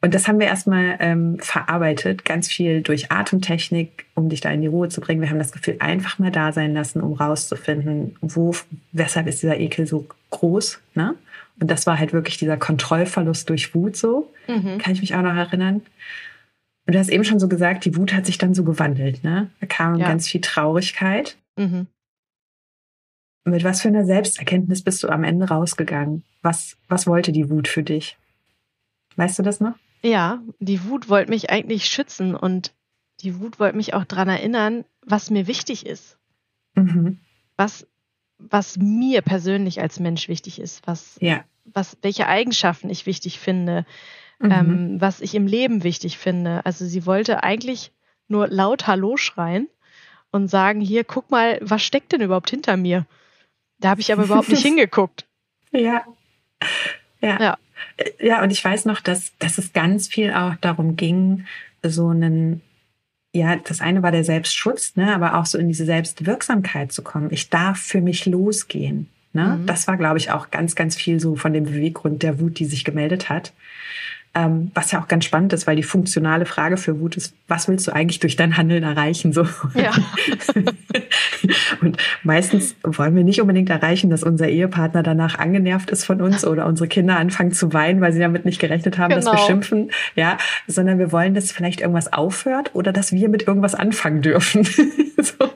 Und das haben wir erstmal ähm, verarbeitet, ganz viel durch Atemtechnik, um dich da in die Ruhe zu bringen. Wir haben das Gefühl einfach mal da sein lassen, um rauszufinden, wo, weshalb ist dieser Ekel so groß. Ne? Und das war halt wirklich dieser Kontrollverlust durch Wut so. Mhm. Kann ich mich auch noch erinnern. Und du hast eben schon so gesagt, die Wut hat sich dann so gewandelt. Ne? Da kam ja. ganz viel Traurigkeit. Mhm. Mit was für einer Selbsterkenntnis bist du am Ende rausgegangen? Was, was wollte die Wut für dich? Weißt du das noch? Ja, die Wut wollte mich eigentlich schützen und die Wut wollte mich auch daran erinnern, was mir wichtig ist. Mhm. Was, was mir persönlich als Mensch wichtig ist, was, ja. was, welche Eigenschaften ich wichtig finde, mhm. ähm, was ich im Leben wichtig finde. Also sie wollte eigentlich nur laut Hallo schreien und sagen, hier, guck mal, was steckt denn überhaupt hinter mir? Da habe ich aber überhaupt nicht hingeguckt. Ja. Ja. ja. Ja, und ich weiß noch, dass, dass es ganz viel auch darum ging, so einen, ja, das eine war der Selbstschutz, ne, aber auch so in diese Selbstwirksamkeit zu kommen. Ich darf für mich losgehen. Ne? Mhm. Das war, glaube ich, auch ganz, ganz viel so von dem Beweggrund der Wut, die sich gemeldet hat. Ähm, was ja auch ganz spannend ist, weil die funktionale Frage für Wut ist, was willst du eigentlich durch dein Handeln erreichen? So. Ja. und meistens wollen wir nicht unbedingt erreichen, dass unser Ehepartner danach angenervt ist von uns oder unsere Kinder anfangen zu weinen, weil sie damit nicht gerechnet haben, genau. dass wir genau. schimpfen. Ja, sondern wir wollen, dass vielleicht irgendwas aufhört oder dass wir mit irgendwas anfangen dürfen. so.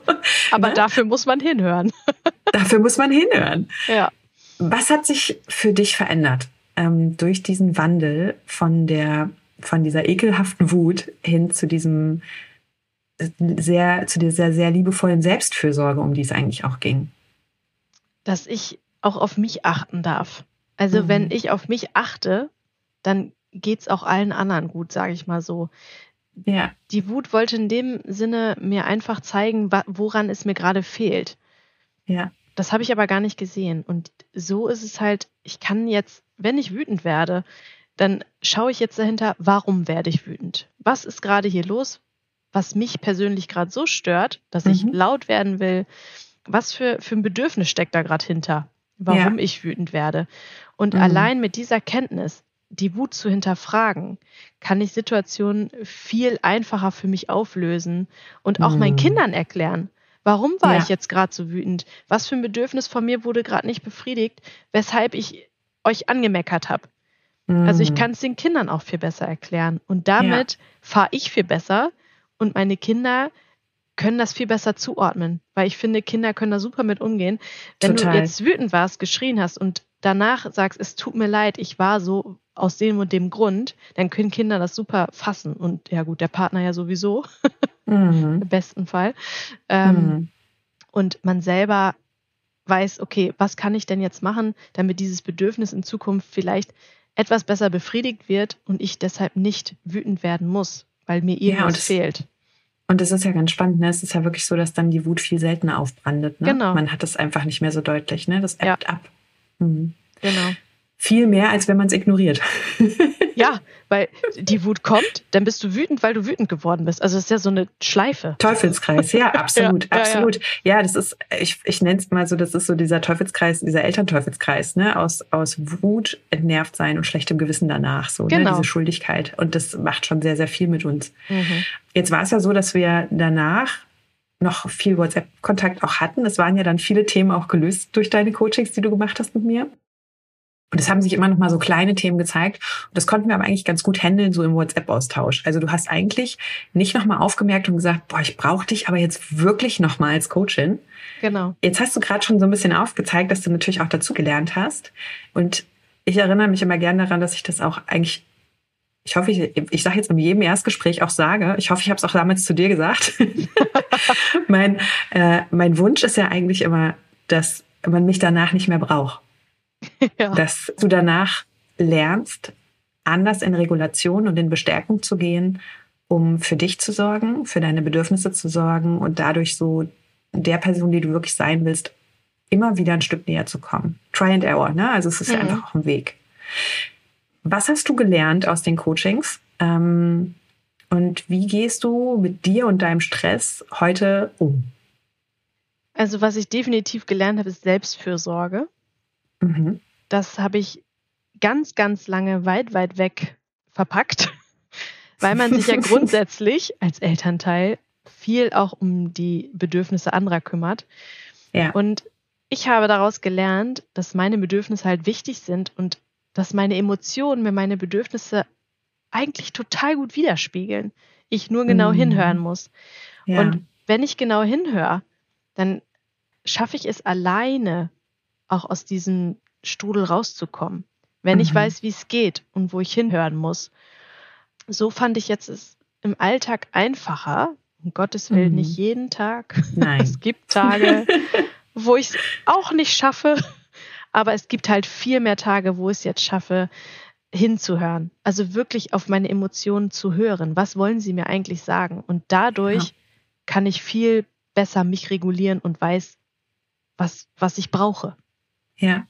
Aber ja? dafür muss man hinhören. dafür muss man hinhören. Ja. Was hat sich für dich verändert? Ähm, durch diesen Wandel von der von dieser ekelhaften Wut hin zu diesem sehr, zu dieser sehr liebevollen Selbstfürsorge, um die es eigentlich auch ging? Dass ich auch auf mich achten darf. Also mhm. wenn ich auf mich achte, dann geht es auch allen anderen gut, sage ich mal so. Ja. Die Wut wollte in dem Sinne mir einfach zeigen, woran es mir gerade fehlt. Ja. Das habe ich aber gar nicht gesehen. Und so ist es halt, ich kann jetzt, wenn ich wütend werde, dann schaue ich jetzt dahinter, warum werde ich wütend? Was ist gerade hier los, was mich persönlich gerade so stört, dass mhm. ich laut werden will? Was für, für ein Bedürfnis steckt da gerade hinter, warum ja. ich wütend werde? Und mhm. allein mit dieser Kenntnis, die Wut zu hinterfragen, kann ich Situationen viel einfacher für mich auflösen und auch mhm. meinen Kindern erklären. Warum war ja. ich jetzt gerade so wütend? Was für ein Bedürfnis von mir wurde gerade nicht befriedigt, weshalb ich euch angemeckert habe? Mhm. Also ich mhm. kann es den Kindern auch viel besser erklären. Und damit ja. fahre ich viel besser und meine Kinder können das viel besser zuordnen, weil ich finde, Kinder können da super mit umgehen. Wenn Total. du jetzt wütend warst, geschrien hast und danach sagst, es tut mir leid, ich war so aus dem und dem Grund, dann können Kinder das super fassen. Und ja gut, der Partner ja sowieso, mhm. im besten Fall. Ähm, mhm. Und man selber weiß, okay, was kann ich denn jetzt machen, damit dieses Bedürfnis in Zukunft vielleicht etwas besser befriedigt wird und ich deshalb nicht wütend werden muss, weil mir irgendwas ja, fehlt. Und es ist ja ganz spannend, ne? Es ist ja wirklich so, dass dann die Wut viel seltener aufbrandet. Ne? Genau. Man hat es einfach nicht mehr so deutlich, ne? Das ebbt ja. ab. Mhm. Genau. Viel mehr, als wenn man es ignoriert. ja, weil die Wut kommt, dann bist du wütend, weil du wütend geworden bist. Also es ist ja so eine Schleife. Teufelskreis, ja, absolut, ja, absolut. Ja, ja. das ist, ich, ich nenne es mal so, das ist so dieser Teufelskreis, dieser Elternteufelskreis, ne? Aus, aus Wut, entnervt sein und schlechtem Gewissen danach, so, ne? genau. ne? diese Schuldigkeit. Und das macht schon sehr, sehr viel mit uns. Mhm. Jetzt war es ja so, dass wir danach noch viel WhatsApp-Kontakt auch hatten. Es waren ja dann viele Themen auch gelöst durch deine Coachings, die du gemacht hast mit mir. Und es haben sich immer noch mal so kleine Themen gezeigt. Und das konnten wir aber eigentlich ganz gut handeln, so im WhatsApp-Austausch. Also du hast eigentlich nicht noch mal aufgemerkt und gesagt, boah, ich brauche dich aber jetzt wirklich noch mal als Coachin. Genau. Jetzt hast du gerade schon so ein bisschen aufgezeigt, dass du natürlich auch dazu gelernt hast. Und ich erinnere mich immer gerne daran, dass ich das auch eigentlich ich hoffe, ich, ich sage jetzt in jedem Erstgespräch auch sage, ich hoffe, ich habe es auch damals zu dir gesagt. mein, äh, mein Wunsch ist ja eigentlich immer, dass man mich danach nicht mehr braucht. Ja. Dass du danach lernst, anders in Regulation und in Bestärkung zu gehen, um für dich zu sorgen, für deine Bedürfnisse zu sorgen und dadurch so der Person, die du wirklich sein willst, immer wieder ein Stück näher zu kommen. Try and error, ne? Also es ist mhm. ja einfach auch ein Weg. Was hast du gelernt aus den Coachings? Ähm, und wie gehst du mit dir und deinem Stress heute um? Also was ich definitiv gelernt habe, ist Selbstfürsorge. Mhm. Das habe ich ganz, ganz lange weit, weit weg verpackt, weil man sich ja grundsätzlich als Elternteil viel auch um die Bedürfnisse anderer kümmert. Ja. Und ich habe daraus gelernt, dass meine Bedürfnisse halt wichtig sind und dass meine Emotionen mir meine Bedürfnisse eigentlich total gut widerspiegeln. Ich nur genau mhm. hinhören muss. Ja. Und wenn ich genau hinhöre, dann schaffe ich es alleine, auch aus diesem Strudel rauszukommen. Wenn mhm. ich weiß, wie es geht und wo ich hinhören muss. So fand ich jetzt es im Alltag einfacher. Um Gottes Willen mhm. nicht jeden Tag. Nein. Es gibt Tage, wo ich es auch nicht schaffe. Aber es gibt halt viel mehr Tage, wo ich es jetzt schaffe, hinzuhören. Also wirklich auf meine Emotionen zu hören. Was wollen sie mir eigentlich sagen? Und dadurch ja. kann ich viel besser mich regulieren und weiß, was, was ich brauche. Ja.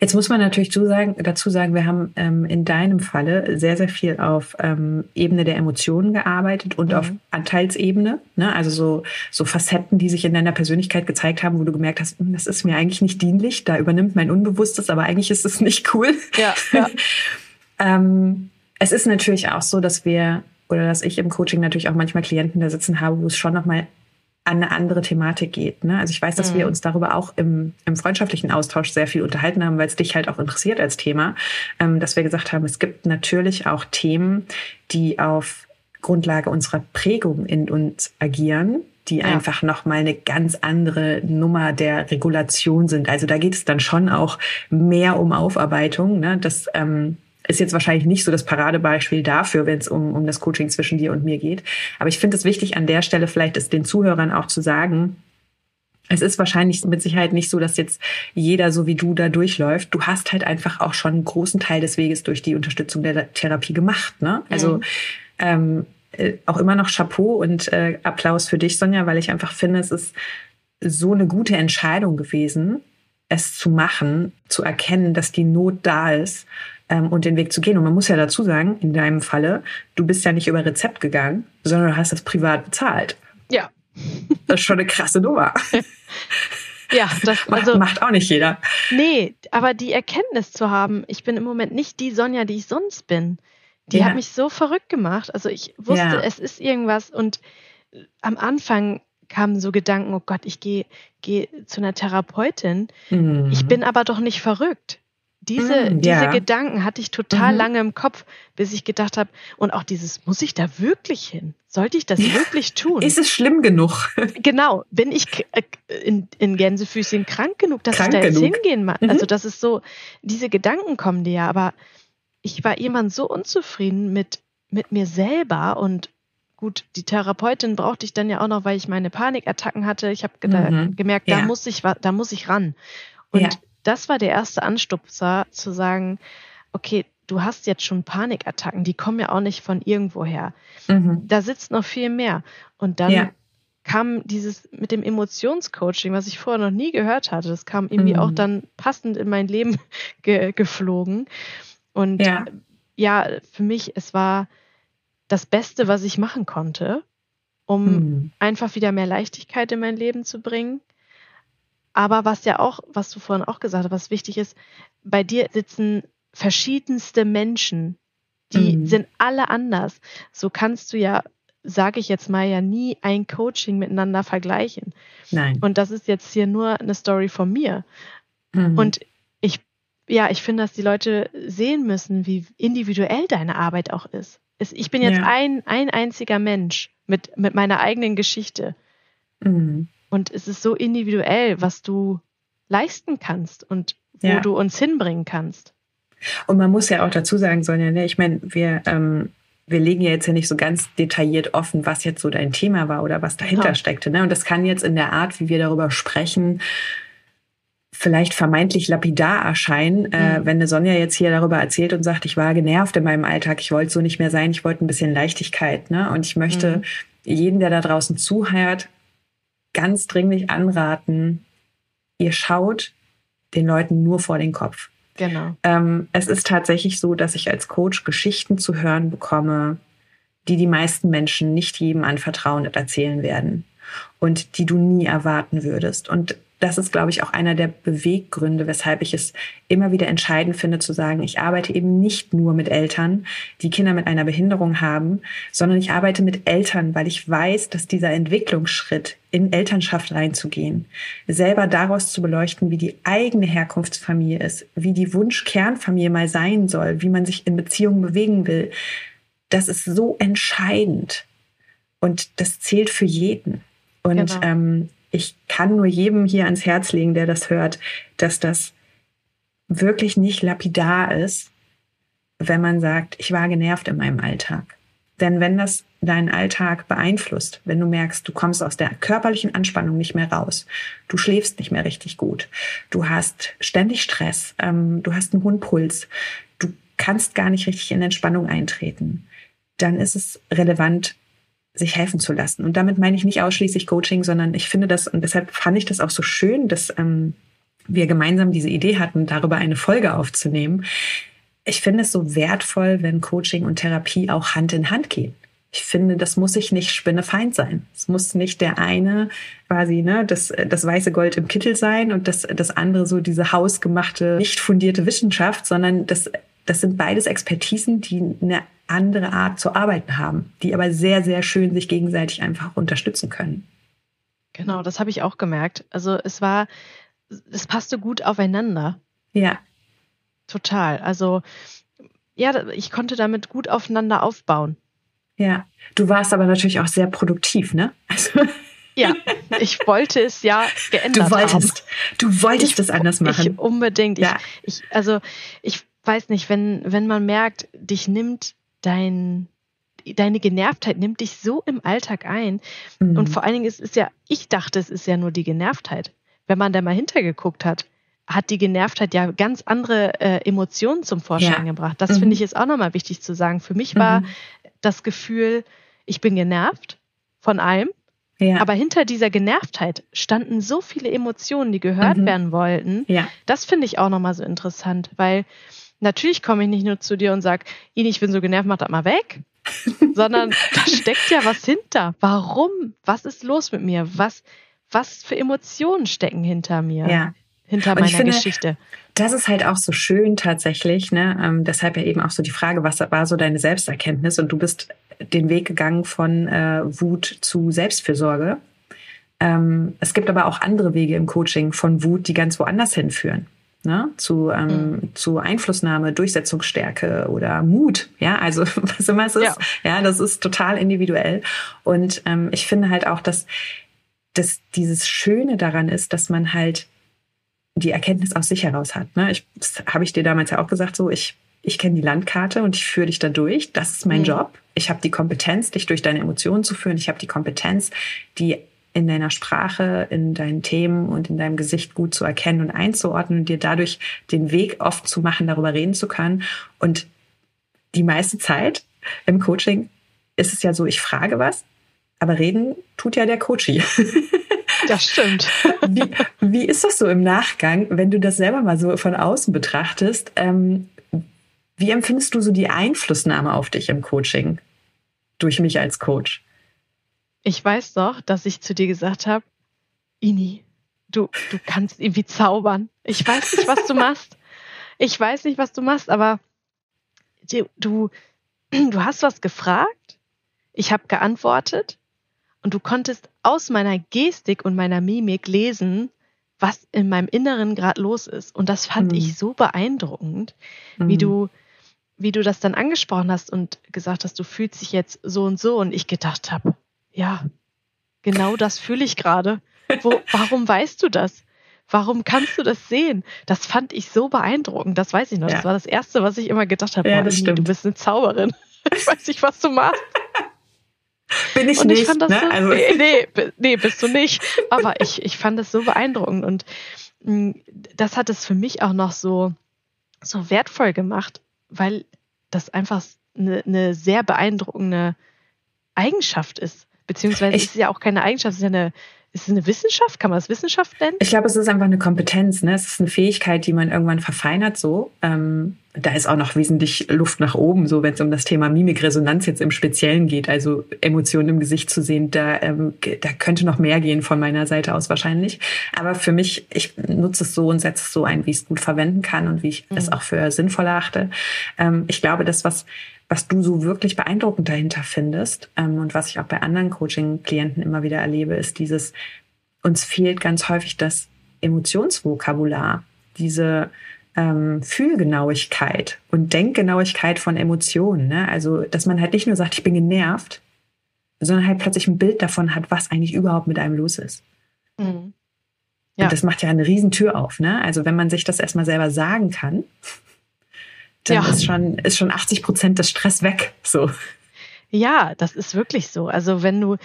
Jetzt muss man natürlich dazu sagen, dazu sagen wir haben ähm, in deinem Falle sehr, sehr viel auf ähm, Ebene der Emotionen gearbeitet und mhm. auf Anteilsebene. Ne? Also so, so Facetten, die sich in deiner Persönlichkeit gezeigt haben, wo du gemerkt hast, hm, das ist mir eigentlich nicht dienlich, da übernimmt mein Unbewusstes, aber eigentlich ist es nicht cool. Ja, ja. ähm, es ist natürlich auch so, dass wir oder dass ich im Coaching natürlich auch manchmal Klienten da sitzen habe, wo es schon nochmal an eine andere Thematik geht. Ne? Also ich weiß, dass mhm. wir uns darüber auch im, im freundschaftlichen Austausch sehr viel unterhalten haben, weil es dich halt auch interessiert als Thema, ähm, dass wir gesagt haben, es gibt natürlich auch Themen, die auf Grundlage unserer Prägung in uns agieren, die ja. einfach noch mal eine ganz andere Nummer der Regulation sind. Also da geht es dann schon auch mehr um Aufarbeitung. Ne? Das ähm, ist jetzt wahrscheinlich nicht so das Paradebeispiel dafür, wenn es um, um das Coaching zwischen dir und mir geht. Aber ich finde es wichtig, an der Stelle vielleicht es den Zuhörern auch zu sagen, es ist wahrscheinlich mit Sicherheit nicht so, dass jetzt jeder so wie du da durchläuft. Du hast halt einfach auch schon einen großen Teil des Weges durch die Unterstützung der Therapie gemacht. Ne? Also mhm. ähm, äh, auch immer noch Chapeau und äh, Applaus für dich, Sonja, weil ich einfach finde, es ist so eine gute Entscheidung gewesen, es zu machen, zu erkennen, dass die Not da ist ähm, und den Weg zu gehen. Und man muss ja dazu sagen, in deinem Falle, du bist ja nicht über Rezept gegangen, sondern du hast das privat bezahlt. Ja. Das ist schon eine krasse Nummer. Ja, das also, macht auch nicht jeder. Nee, aber die Erkenntnis zu haben, ich bin im Moment nicht die Sonja, die ich sonst bin, die ja. hat mich so verrückt gemacht. Also ich wusste, ja. es ist irgendwas und am Anfang kamen so Gedanken, oh Gott, ich gehe geh zu einer Therapeutin. Mhm. Ich bin aber doch nicht verrückt. Diese, mm, diese Gedanken hatte ich total mhm. lange im Kopf, bis ich gedacht habe, und auch dieses, muss ich da wirklich hin? Sollte ich das ja. wirklich tun? Ist es schlimm genug? Genau, bin ich äh, in, in Gänsefüßchen krank genug, dass krank ich da jetzt genug. hingehen mag? Mhm. Also das ist so, diese Gedanken kommen dir ja, aber ich war jemand so unzufrieden mit, mit mir selber und gut, die Therapeutin brauchte ich dann ja auch noch, weil ich meine Panikattacken hatte. Ich habe mhm. gemerkt, da ja. muss ich, da muss ich ran. Und ja das war der erste Anstupser, zu sagen, okay, du hast jetzt schon Panikattacken, die kommen ja auch nicht von irgendwoher. Mhm. Da sitzt noch viel mehr. Und dann ja. kam dieses mit dem Emotionscoaching, was ich vorher noch nie gehört hatte, das kam irgendwie mhm. auch dann passend in mein Leben ge geflogen. Und ja. ja, für mich, es war das Beste, was ich machen konnte, um mhm. einfach wieder mehr Leichtigkeit in mein Leben zu bringen aber was ja auch, was du vorhin auch gesagt hast, was wichtig ist, bei dir sitzen verschiedenste Menschen, die mhm. sind alle anders. So kannst du ja, sage ich jetzt mal, ja nie ein Coaching miteinander vergleichen. Nein. Und das ist jetzt hier nur eine Story von mir. Mhm. Und ich, ja, ich finde, dass die Leute sehen müssen, wie individuell deine Arbeit auch ist. Ich bin jetzt ja. ein, ein einziger Mensch mit, mit meiner eigenen Geschichte. Mhm. Und es ist so individuell, was du leisten kannst und wo ja. du uns hinbringen kannst. Und man muss ja auch dazu sagen, Sonja, ne, ich meine, wir, ähm, wir legen ja jetzt ja nicht so ganz detailliert offen, was jetzt so dein Thema war oder was dahinter genau. steckte. Ne? Und das kann jetzt in der Art, wie wir darüber sprechen, vielleicht vermeintlich lapidar erscheinen, äh, mhm. äh, wenn eine Sonja jetzt hier darüber erzählt und sagt, ich war genervt in meinem Alltag, ich wollte so nicht mehr sein, ich wollte ein bisschen Leichtigkeit. Ne? Und ich möchte mhm. jeden, der da draußen zuhört, ganz dringlich anraten, ihr schaut den Leuten nur vor den Kopf. Genau. Ähm, es ist tatsächlich so, dass ich als Coach Geschichten zu hören bekomme, die die meisten Menschen nicht jedem anvertrauen und erzählen werden und die du nie erwarten würdest. Und das ist, glaube ich, auch einer der Beweggründe, weshalb ich es immer wieder entscheidend finde zu sagen, ich arbeite eben nicht nur mit Eltern, die Kinder mit einer Behinderung haben, sondern ich arbeite mit Eltern, weil ich weiß, dass dieser Entwicklungsschritt in Elternschaft reinzugehen, selber daraus zu beleuchten, wie die eigene Herkunftsfamilie ist, wie die Wunschkernfamilie mal sein soll, wie man sich in Beziehungen bewegen will, das ist so entscheidend. Und das zählt für jeden. Und genau. ähm, ich kann nur jedem hier ans Herz legen, der das hört, dass das wirklich nicht lapidar ist, wenn man sagt, ich war genervt in meinem Alltag. Denn wenn das deinen Alltag beeinflusst, wenn du merkst, du kommst aus der körperlichen Anspannung nicht mehr raus, du schläfst nicht mehr richtig gut, du hast ständig Stress, ähm, du hast einen hohen Puls, du kannst gar nicht richtig in Entspannung eintreten, dann ist es relevant, sich helfen zu lassen. Und damit meine ich nicht ausschließlich Coaching, sondern ich finde das, und deshalb fand ich das auch so schön, dass ähm, wir gemeinsam diese Idee hatten, darüber eine Folge aufzunehmen. Ich finde es so wertvoll, wenn Coaching und Therapie auch Hand in Hand gehen. Ich finde, das muss sich nicht Spinnefeind sein. Es muss nicht der eine quasi ne, das, das weiße Gold im Kittel sein und das, das andere so diese hausgemachte, nicht fundierte Wissenschaft, sondern das, das sind beides Expertisen, die eine andere Art zu arbeiten haben, die aber sehr, sehr schön sich gegenseitig einfach unterstützen können. Genau, das habe ich auch gemerkt. Also es war, es passte gut aufeinander. Ja. Total. Also ja, ich konnte damit gut aufeinander aufbauen. Ja, du warst aber natürlich auch sehr produktiv, ne? Also ja, ich wollte es ja geändert du wolltest, haben. Du wolltest es anders machen. Ich unbedingt. Ja. Ich, ich, also ich weiß nicht, wenn, wenn man merkt, dich nimmt dein, deine Genervtheit nimmt dich so im Alltag ein. Mhm. Und vor allen Dingen ist es ja, ich dachte, es ist ja nur die Genervtheit. Wenn man da mal hintergeguckt hat, hat die Genervtheit ja ganz andere äh, Emotionen zum Vorschein ja. gebracht. Das mhm. finde ich ist auch nochmal wichtig zu sagen. Für mich war mhm. Das Gefühl, ich bin genervt von allem. Ja. Aber hinter dieser Genervtheit standen so viele Emotionen, die gehört mhm. werden wollten. Ja. Das finde ich auch nochmal so interessant, weil natürlich komme ich nicht nur zu dir und sage, Ini, ich bin so genervt, mach das mal weg. sondern da steckt ja was hinter. Warum? Was ist los mit mir? Was, was für Emotionen stecken hinter mir? Ja hinter meiner finde, Geschichte. Das ist halt auch so schön tatsächlich. Ne? Ähm, deshalb ja eben auch so die Frage, was war so deine Selbsterkenntnis? Und du bist den Weg gegangen von äh, Wut zu Selbstfürsorge. Ähm, es gibt aber auch andere Wege im Coaching von Wut, die ganz woanders hinführen. Ne? Zu, ähm, mhm. zu Einflussnahme, Durchsetzungsstärke oder Mut. Ja, also was immer es ist. Ja, ja das ist total individuell. Und ähm, ich finde halt auch, dass, dass dieses Schöne daran ist, dass man halt die Erkenntnis aus sich heraus hat. Ne? Ich, das habe ich dir damals ja auch gesagt, so ich, ich kenne die Landkarte und ich führe dich da durch. Das ist mein mhm. Job. Ich habe die Kompetenz, dich durch deine Emotionen zu führen. Ich habe die Kompetenz, die in deiner Sprache, in deinen Themen und in deinem Gesicht gut zu erkennen und einzuordnen und dir dadurch den Weg oft zu machen, darüber reden zu können. Und die meiste Zeit im Coaching ist es ja so, ich frage was, aber reden tut ja der Coachie. Das stimmt. Wie, wie ist das so im Nachgang, wenn du das selber mal so von außen betrachtest? Ähm, wie empfindest du so die Einflussnahme auf dich im Coaching durch mich als Coach? Ich weiß doch, dass ich zu dir gesagt habe, Ini, du, du kannst irgendwie zaubern. Ich weiß nicht, was du machst. Ich weiß nicht, was du machst, aber du, du, du hast was gefragt. Ich habe geantwortet und du konntest aus meiner Gestik und meiner Mimik lesen, was in meinem Inneren gerade los ist. Und das fand mhm. ich so beeindruckend, mhm. wie du, wie du das dann angesprochen hast und gesagt hast, du fühlst dich jetzt so und so. Und ich gedacht habe, ja, genau das fühle ich gerade. warum weißt du das? Warum kannst du das sehen? Das fand ich so beeindruckend. Das weiß ich noch. Ja. Das war das Erste, was ich immer gedacht habe. Ja, du bist eine Zauberin. Ich weiß nicht, was du machst. Bin ich und nicht. Ich fand das ne? so, also. nee, nee, bist du nicht. Aber ich, ich fand das so beeindruckend und mh, mm, das hat es für mich auch noch so, so wertvoll gemacht, weil das einfach eine, eine sehr beeindruckende Eigenschaft ist. Beziehungsweise ich, ist es ja auch keine Eigenschaft, es ist ja eine, ist es eine Wissenschaft? Kann man das Wissenschaft nennen? Ich glaube, es ist einfach eine Kompetenz. Ne? Es ist eine Fähigkeit, die man irgendwann verfeinert so. Ähm, da ist auch noch wesentlich Luft nach oben, so wenn es um das Thema Mimikresonanz jetzt im Speziellen geht, also Emotionen im Gesicht zu sehen, da, ähm, da könnte noch mehr gehen von meiner Seite aus wahrscheinlich. Aber für mich, ich nutze es so und setze es so ein, wie ich es gut verwenden kann und wie ich mhm. es auch für sinnvoll achte. Ähm, ich glaube, das, was was du so wirklich beeindruckend dahinter findest ähm, und was ich auch bei anderen Coaching-Klienten immer wieder erlebe, ist dieses, uns fehlt ganz häufig das Emotionsvokabular, diese ähm, Fühlgenauigkeit und Denkgenauigkeit von Emotionen. Ne? Also, dass man halt nicht nur sagt, ich bin genervt, sondern halt plötzlich ein Bild davon hat, was eigentlich überhaupt mit einem los ist. Mhm. Ja. Und das macht ja eine Riesentür auf. Ne? Also, wenn man sich das erstmal selber sagen kann, dann ja. ist schon, ist schon 80 Prozent des Stress weg. So. Ja, das ist wirklich so. Also wenn du,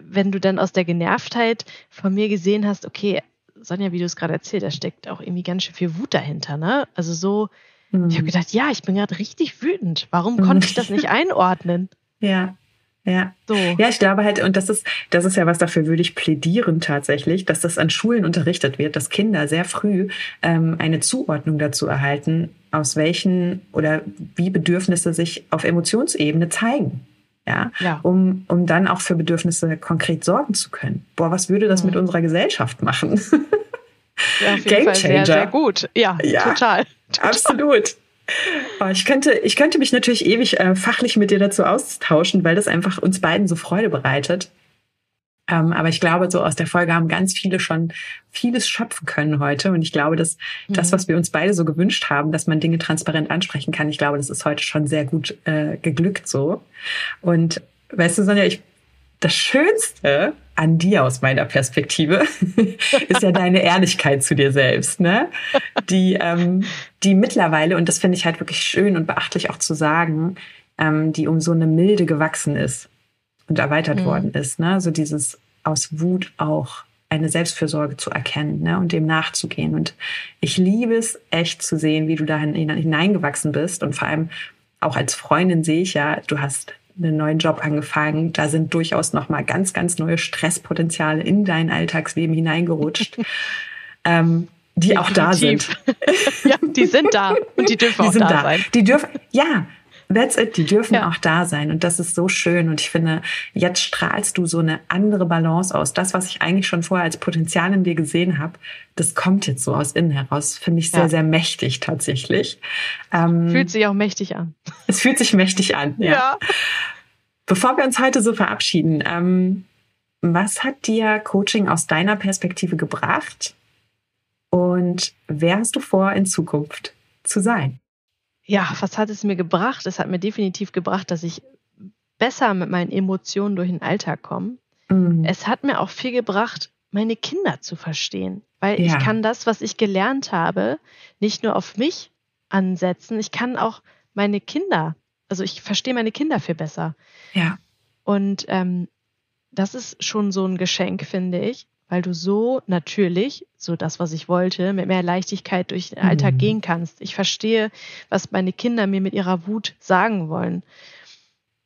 wenn du dann aus der Genervtheit von mir gesehen hast, okay, Sonja, wie du es gerade erzählt, da steckt auch irgendwie ganz schön viel Wut dahinter, ne? Also so, mhm. ich habe gedacht, ja, ich bin gerade richtig wütend. Warum konnte ich das nicht einordnen? Ja. Ja. So. Ja, ich glaube halt, und das ist, das ist ja was, dafür würde ich plädieren tatsächlich, dass das an Schulen unterrichtet wird, dass Kinder sehr früh ähm, eine Zuordnung dazu erhalten, aus welchen oder wie Bedürfnisse sich auf Emotionsebene zeigen. Ja, ja. Um, um dann auch für Bedürfnisse konkret sorgen zu können. Boah, was würde das mhm. mit unserer Gesellschaft machen? Ja, auf jeden Game Fall Changer. Sehr, sehr gut. Ja, ja total, total. Absolut. Oh, ich könnte, ich könnte mich natürlich ewig äh, fachlich mit dir dazu austauschen, weil das einfach uns beiden so Freude bereitet. Ähm, aber ich glaube, so aus der Folge haben ganz viele schon vieles schöpfen können heute. Und ich glaube, dass mhm. das, was wir uns beide so gewünscht haben, dass man Dinge transparent ansprechen kann, ich glaube, das ist heute schon sehr gut äh, geglückt so. Und weißt du, Sonja, ich, das Schönste an dir aus meiner Perspektive, ist ja deine Ehrlichkeit zu dir selbst, ne? Die, ähm, die mittlerweile, und das finde ich halt wirklich schön und beachtlich auch zu sagen, ähm, die um so eine Milde gewachsen ist und erweitert mhm. worden ist, ne? So dieses aus Wut auch eine Selbstfürsorge zu erkennen ne, und dem nachzugehen. Und ich liebe es echt zu sehen, wie du da hineingewachsen bist. Und vor allem auch als Freundin sehe ich ja, du hast einen neuen Job angefangen. Da sind durchaus noch mal ganz, ganz neue Stresspotenziale in dein Alltagsleben hineingerutscht, ähm, die Definitiv. auch da sind. ja, die sind da und die dürfen die auch da, da sein. Die dürfen, ja, That's it. Die dürfen ja. auch da sein. Und das ist so schön. Und ich finde, jetzt strahlst du so eine andere Balance aus. Das, was ich eigentlich schon vorher als Potenzial in dir gesehen habe, das kommt jetzt so aus innen heraus. Finde ich sehr, ja. sehr mächtig tatsächlich. Ähm, fühlt sich auch mächtig an. Es fühlt sich mächtig an, ja. ja. Bevor wir uns heute so verabschieden, ähm, was hat dir Coaching aus deiner Perspektive gebracht? Und wer hast du vor, in Zukunft zu sein? Ja, was hat es mir gebracht? Es hat mir definitiv gebracht, dass ich besser mit meinen Emotionen durch den Alltag komme. Mhm. Es hat mir auch viel gebracht, meine Kinder zu verstehen, weil ja. ich kann das, was ich gelernt habe, nicht nur auf mich ansetzen, ich kann auch meine Kinder, also ich verstehe meine Kinder viel besser. Ja. Und ähm, das ist schon so ein Geschenk, finde ich weil du so natürlich, so das, was ich wollte, mit mehr Leichtigkeit durch den Alltag mhm. gehen kannst. Ich verstehe, was meine Kinder mir mit ihrer Wut sagen wollen.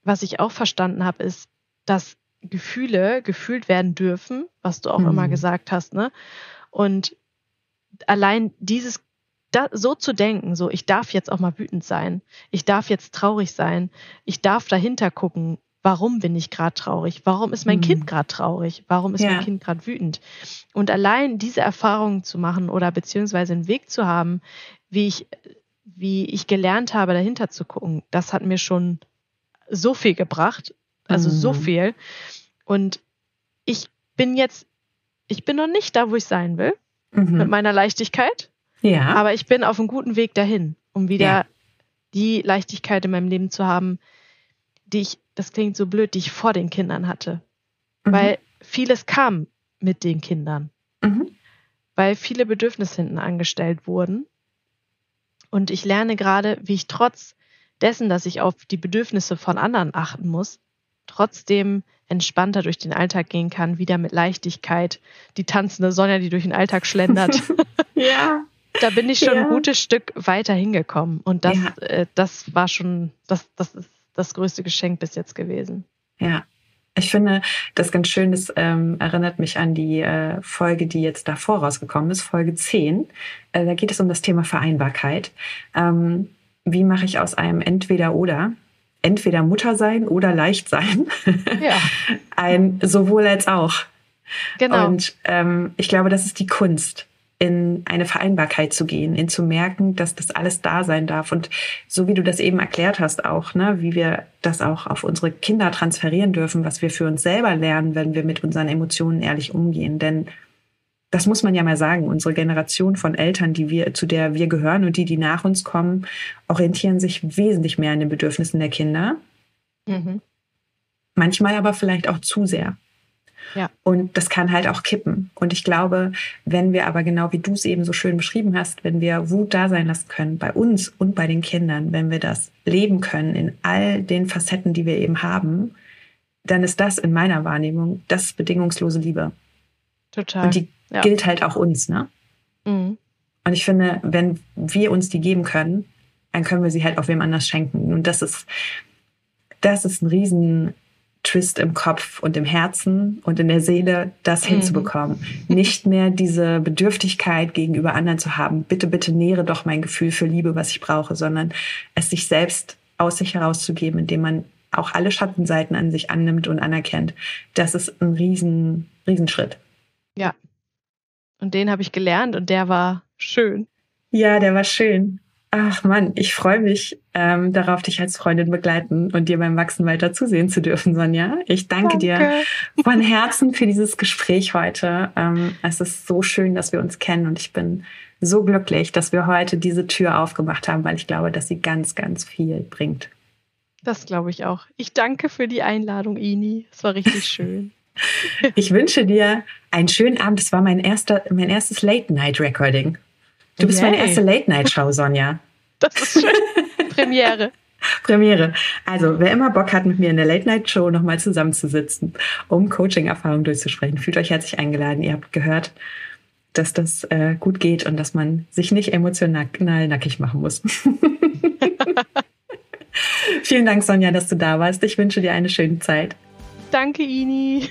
Was ich auch verstanden habe, ist, dass Gefühle gefühlt werden dürfen, was du auch mhm. immer gesagt hast, ne? Und allein dieses da, so zu denken, so ich darf jetzt auch mal wütend sein, ich darf jetzt traurig sein, ich darf dahinter gucken, warum bin ich gerade traurig? Warum ist mein mhm. Kind gerade traurig? Warum ist ja. mein Kind gerade wütend? Und allein diese Erfahrungen zu machen oder beziehungsweise einen Weg zu haben, wie ich, wie ich gelernt habe, dahinter zu gucken, das hat mir schon so viel gebracht. Also mhm. so viel. Und ich bin jetzt, ich bin noch nicht da, wo ich sein will, mhm. mit meiner Leichtigkeit. Ja. Aber ich bin auf einem guten Weg dahin, um wieder ja. die Leichtigkeit in meinem Leben zu haben, die ich das klingt so blöd, die ich vor den Kindern hatte. Mhm. Weil vieles kam mit den Kindern. Mhm. Weil viele Bedürfnisse hinten angestellt wurden. Und ich lerne gerade, wie ich trotz dessen, dass ich auf die Bedürfnisse von anderen achten muss, trotzdem entspannter durch den Alltag gehen kann, wieder mit Leichtigkeit. Die tanzende Sonja, die durch den Alltag schlendert. ja. Da bin ich schon ja. ein gutes Stück weiter hingekommen. Und das, ja. äh, das war schon, das, das ist das größte Geschenk bis jetzt gewesen. Ja. Ich finde das ganz schön, das ähm, erinnert mich an die äh, Folge, die jetzt davor rausgekommen ist, Folge 10. Äh, da geht es um das Thema Vereinbarkeit. Ähm, wie mache ich aus einem Entweder-Oder, entweder Mutter sein oder leicht sein, ja. ein sowohl als auch. Genau. Und ähm, ich glaube, das ist die Kunst in eine Vereinbarkeit zu gehen, in zu merken, dass das alles da sein darf. Und so wie du das eben erklärt hast auch, ne, wie wir das auch auf unsere Kinder transferieren dürfen, was wir für uns selber lernen, wenn wir mit unseren Emotionen ehrlich umgehen. Denn das muss man ja mal sagen, unsere Generation von Eltern, die wir, zu der wir gehören und die, die nach uns kommen, orientieren sich wesentlich mehr an den Bedürfnissen der Kinder. Mhm. Manchmal aber vielleicht auch zu sehr. Ja. Und das kann halt auch kippen. Und ich glaube, wenn wir aber genau wie du es eben so schön beschrieben hast, wenn wir Wut da sein lassen können, bei uns und bei den Kindern, wenn wir das leben können in all den Facetten, die wir eben haben, dann ist das in meiner Wahrnehmung das bedingungslose Liebe. Total. Und die ja. gilt halt auch uns, ne? Mhm. Und ich finde, wenn wir uns die geben können, dann können wir sie halt auch wem anders schenken. Und das ist, das ist ein riesen, Twist im Kopf und im Herzen und in der Seele, das mhm. hinzubekommen. Nicht mehr diese Bedürftigkeit gegenüber anderen zu haben. Bitte, bitte nähere doch mein Gefühl für Liebe, was ich brauche, sondern es sich selbst aus sich herauszugeben, indem man auch alle Schattenseiten an sich annimmt und anerkennt. Das ist ein riesen, Riesenschritt. Ja. Und den habe ich gelernt und der war schön. Ja, der war schön. Ach Mann, ich freue mich ähm, darauf, dich als Freundin begleiten und dir beim Wachsen weiter zusehen zu dürfen, Sonja. Ich danke, danke. dir von Herzen für dieses Gespräch heute. Ähm, es ist so schön, dass wir uns kennen und ich bin so glücklich, dass wir heute diese Tür aufgemacht haben, weil ich glaube, dass sie ganz, ganz viel bringt. Das glaube ich auch. Ich danke für die Einladung, Ini. Es war richtig schön. Ich wünsche dir einen schönen Abend. Das war mein erster, mein erstes Late-Night-Recording. Du bist Yay. meine erste Late-Night-Show, Sonja. Das ist schön. Premiere. Premiere. Also, wer immer Bock hat, mit mir in der Late-Night-Show nochmal zusammenzusitzen, um Coaching-Erfahrungen durchzusprechen, fühlt euch herzlich eingeladen. Ihr habt gehört, dass das äh, gut geht und dass man sich nicht emotional nackig machen muss. Vielen Dank, Sonja, dass du da warst. Ich wünsche dir eine schöne Zeit. Danke, Ini.